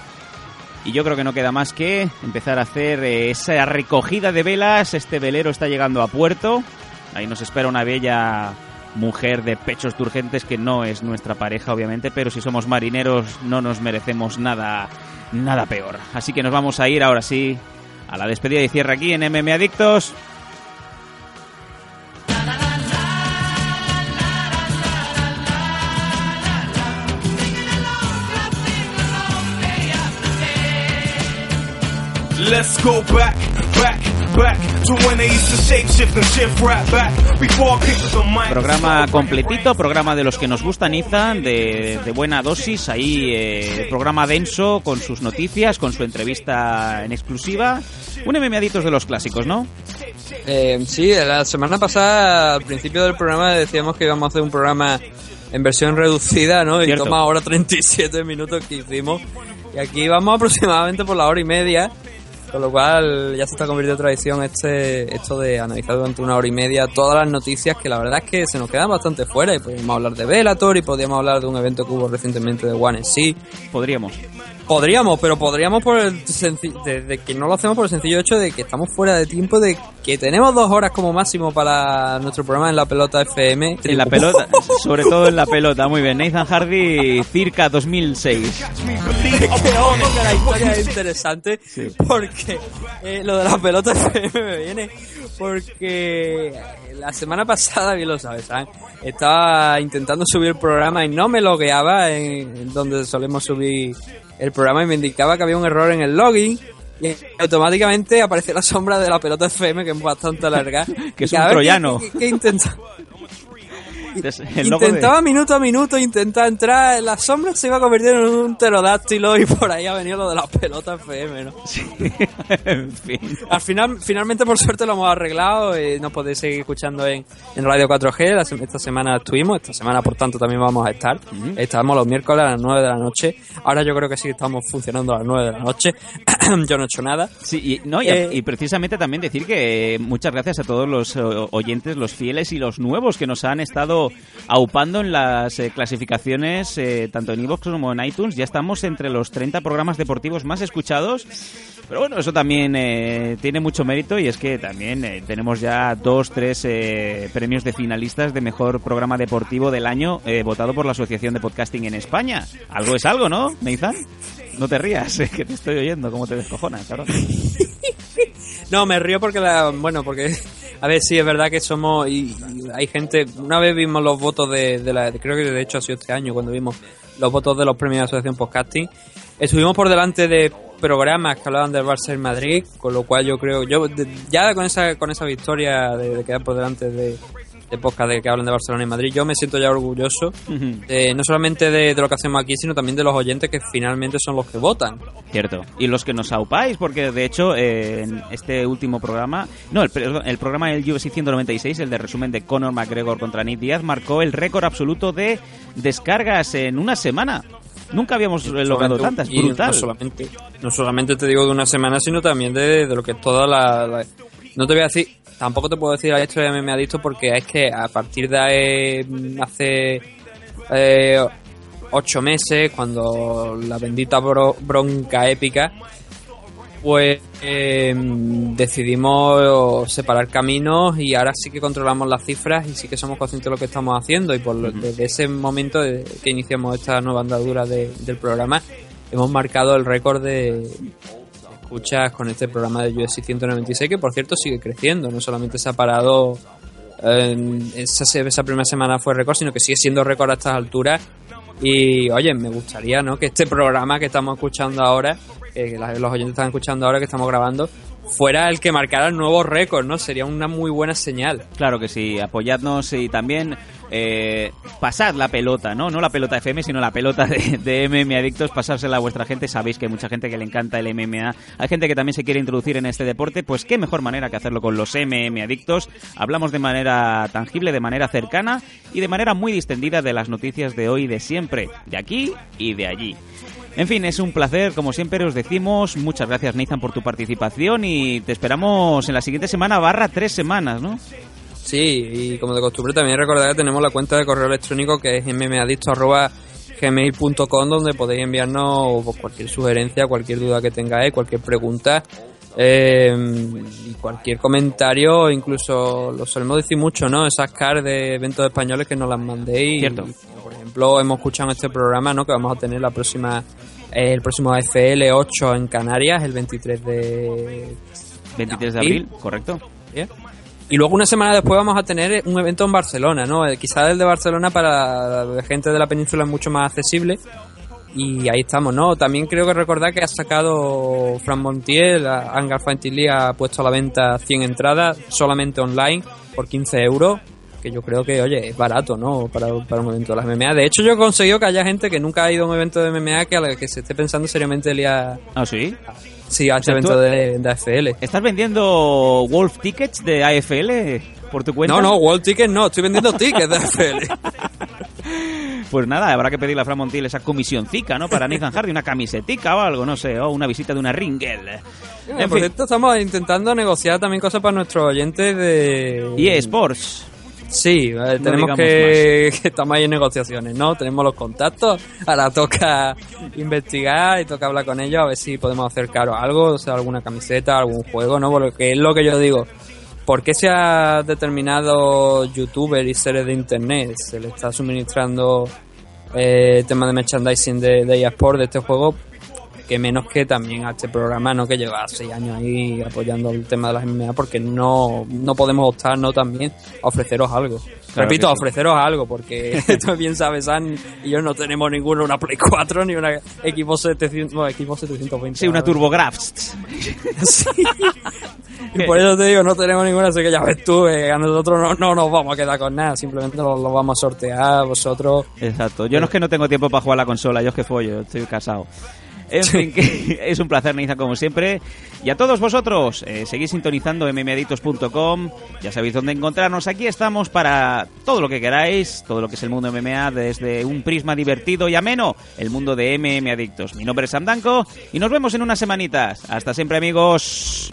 Y yo creo que no queda más que empezar a hacer eh, esa recogida de velas. Este velero está llegando a puerto. Ahí nos espera una bella mujer de pechos turgentes que no es nuestra pareja, obviamente, pero si somos marineros no nos merecemos nada, nada peor. Así que nos vamos a ir ahora sí a la despedida y cierre aquí en MM Adictos. Let's go back, back, back Programa completito, programa de los que nos gustan, Izan, de, de buena dosis, ahí eh, programa denso con sus noticias, con su entrevista en exclusiva. Un MMAditos de los clásicos, ¿no? Eh, sí, la semana pasada, al principio del programa, decíamos que íbamos a hacer un programa en versión reducida, ¿no? Y Cierto. toma ahora 37 minutos que hicimos. Y aquí vamos aproximadamente por la hora y media. Con lo cual ya se está convirtiendo en tradición este, esto de analizar durante una hora y media todas las noticias que la verdad es que se nos quedan bastante fuera. Y podríamos hablar de Bellator y podríamos hablar de un evento que hubo recientemente de One sí Podríamos. Podríamos, pero podríamos por el senci- de, de que no lo hacemos por el sencillo hecho de que estamos fuera de tiempo, de que tenemos dos horas como máximo para nuestro programa en la pelota FM. En la pelota, sobre todo en la pelota, muy bien. Nathan Hardy, circa 2006. que ojo que la historia es interesante porque eh, lo de la pelota FM me viene porque la semana pasada, bien lo sabes, ¿sabes? estaba intentando subir el programa y no me logueaba en, en donde solemos subir el programa y me indicaba que había un error en el login y automáticamente aparece la sombra de la pelota FM que es bastante larga Que es cada un vez troyano. que, que- que intenta- Logo de- Intentaba minuto a minuto, intentaba entrar en las sombras, se iba a convertir en un pterodáctilo y por ahí ha venido lo de las pelotas FM, ¿no? en fin. Al final, finalmente por suerte lo hemos arreglado y nos podéis seguir escuchando en, en Radio 4G. La sem- esta semana estuvimos, esta semana por tanto también vamos a estar. Estamos los miércoles a las 9 de la noche. Ahora yo creo que sí estamos funcionando a las 9 de la noche. yo no he hecho nada. Sí, y, no, y, Eh, y precisamente también decir que eh, muchas gracias a todos los eh, oyentes, los fieles y los nuevos que nos han estado aupando en las eh, clasificaciones, eh, tanto en iVoox como en iTunes. Ya estamos entre los 30 programas deportivos más escuchados. Pero bueno, eso también eh, tiene mucho mérito y es que también eh, tenemos ya dos, tres eh, premios de finalistas de mejor programa deportivo del año eh, votado por la Asociación de Podcasting en España. Algo es algo, ¿no, Nathan? No te rías, que te estoy oyendo, cómo te descojonas, cabrón. No, me río porque, la, bueno, porque, a ver, sí, es verdad que somos, y, y hay gente, una vez vimos los votos de, la, creo que de hecho ha sido este año cuando vimos los votos de los premios de la Asociación Podcasting, estuvimos por delante de programas que hablaban del Barça Madrid, con lo cual yo creo, yo ya con esa, con esa victoria de, de quedar por delante de, de podcast de que hablan de Barcelona y Madrid, yo me siento ya orgulloso, de, no solamente de, de lo que hacemos aquí, sino también de los oyentes que finalmente son los que votan. Cierto. Y los que nos aupáis, porque de hecho eh, en este último programa, no, el, programa del UFC 196, el de resumen de Conor McGregor contra Nick Díaz, marcó el récord absoluto de descargas en una semana. Nunca habíamos eh, logrado tantas, brutal. No solamente, no solamente te digo de una semana, sino también de, de lo que es toda la, la- No te voy a decir, tampoco te puedo decir la historia de MMA Adicto porque es que a partir de eh, hace eh, ocho meses, cuando la bendita bro- bronca épica, pues eh, decidimos separar caminos y ahora sí que controlamos las cifras y sí que somos conscientes de lo que estamos haciendo. Y por lo- desde ese momento que iniciamos esta nueva andadura de- del programa hemos marcado el récord de escuchas con este programa de UFC 196 que por cierto sigue creciendo. No solamente se ha parado en esa, esa primera semana fue récord sino que sigue siendo récord a estas alturas. Y oye me gustaría no que este programa que estamos escuchando ahora eh, que los oyentes están escuchando ahora que estamos grabando fuera el que marcara el nuevo récord no sería una muy buena señal. Claro que sí, apoyadnos y también eh, pasad la pelota, ¿no? No la pelota FM, sino la pelota de, MM Adictos, pasársela a vuestra gente. Sabéis que hay mucha gente que le encanta el MMA. Hay gente que también se quiere introducir en este deporte, pues qué mejor manera que hacerlo con los MM Adictos. Hablamos de manera tangible, de manera cercana y de manera muy distendida de las noticias de hoy y de siempre, de aquí y de allí. En fin, es un placer, como siempre os decimos. Muchas gracias, Nathan, por tu participación y te esperamos en la siguiente semana barra tres semanas, ¿no? Sí, y como de costumbre también recordad que tenemos la cuenta de correo electrónico que es mmadicto.gmail.com donde podéis enviarnos pues, cualquier sugerencia, cualquier duda que tengáis, cualquier pregunta eh, y cualquier comentario, incluso lo solemos decir mucho, ¿no? Esas cards de eventos españoles que nos las mandéis. Cierto. Y, por ejemplo, hemos escuchado en este programa, ¿no? Que vamos a tener la próxima, eh, el próximo FL 8 en Canarias, el 23 de 23 de abril, correcto. Bien. Y luego una semana después vamos a tener un evento en Barcelona, ¿no? Eh, Quizás el de Barcelona para la gente de la península es mucho más accesible. Y ahí estamos, ¿no? También creo que recordar que ha sacado Fran Montiel, a- Hangar Fighting League ha puesto a la venta 100 entradas solamente online por 15 euros. Que yo creo que, oye, es barato, ¿no? Para, para un evento de las MMA. De hecho, yo he conseguido que haya gente que nunca ha ido a un evento de MMA que a la que se esté pensando seriamente el ir a, ¿Ah, sí? Sí, a este O sea, evento de, de AFL. ¿Estás vendiendo Wolf Tickets de AFL por tu cuenta? No, no, World Tickets no, estoy vendiendo tickets de AFL. Pues nada, habrá que pedirle a Fran Montiel esa comisioncica, ¿no? Para Nathan Hardy, una camisetica o algo, no sé, o una visita de una ringel. En por fin, cierto, estamos intentando negociar también cosas para nuestros oyentes de... EA Sports. Sí, eh, No tenemos que, que estamos ahí en negociaciones, ¿no? Tenemos los contactos, ahora toca investigar y toca hablar con ellos a ver si podemos hacer caro algo, o sea, alguna camiseta, algún juego, ¿no? Porque es lo que yo digo. ¿Por qué se ha determinado youtuber y series de internet? Se le está suministrando eh, tema de merchandising de, de eSport de este juego que menos que también a este programa, ¿no? Que lleva seis años ahí apoyando el tema de las MMA, porque no, no podemos optar, ¿no? También a ofreceros algo. Claro Repito, a sí. ofreceros algo, porque tú bien sabes, San y yo no tenemos ninguno una Play 4 ni una equipo 700, no, equipo 720. Sí, una. TurboGrafx. Y por eso te digo, no tenemos ninguna, así que ya ves tú, eh, a nosotros no, no nos vamos a quedar con nada, simplemente lo, lo vamos a sortear vosotros. Exacto. Yo no es que no tengo tiempo para jugar a la consola, yo es que follo, estoy casado. En fin, que es un placer, Neiza, como siempre. Y a todos vosotros, eh, seguís sintonizando mmaditos.com. Ya sabéis dónde encontrarnos. Aquí estamos para todo lo que queráis, todo lo que es el mundo MMA, desde un prisma divertido y ameno, el mundo de MM Adictos. Mi nombre es Sam Danko y nos vemos en unas semanitas. Hasta siempre, amigos.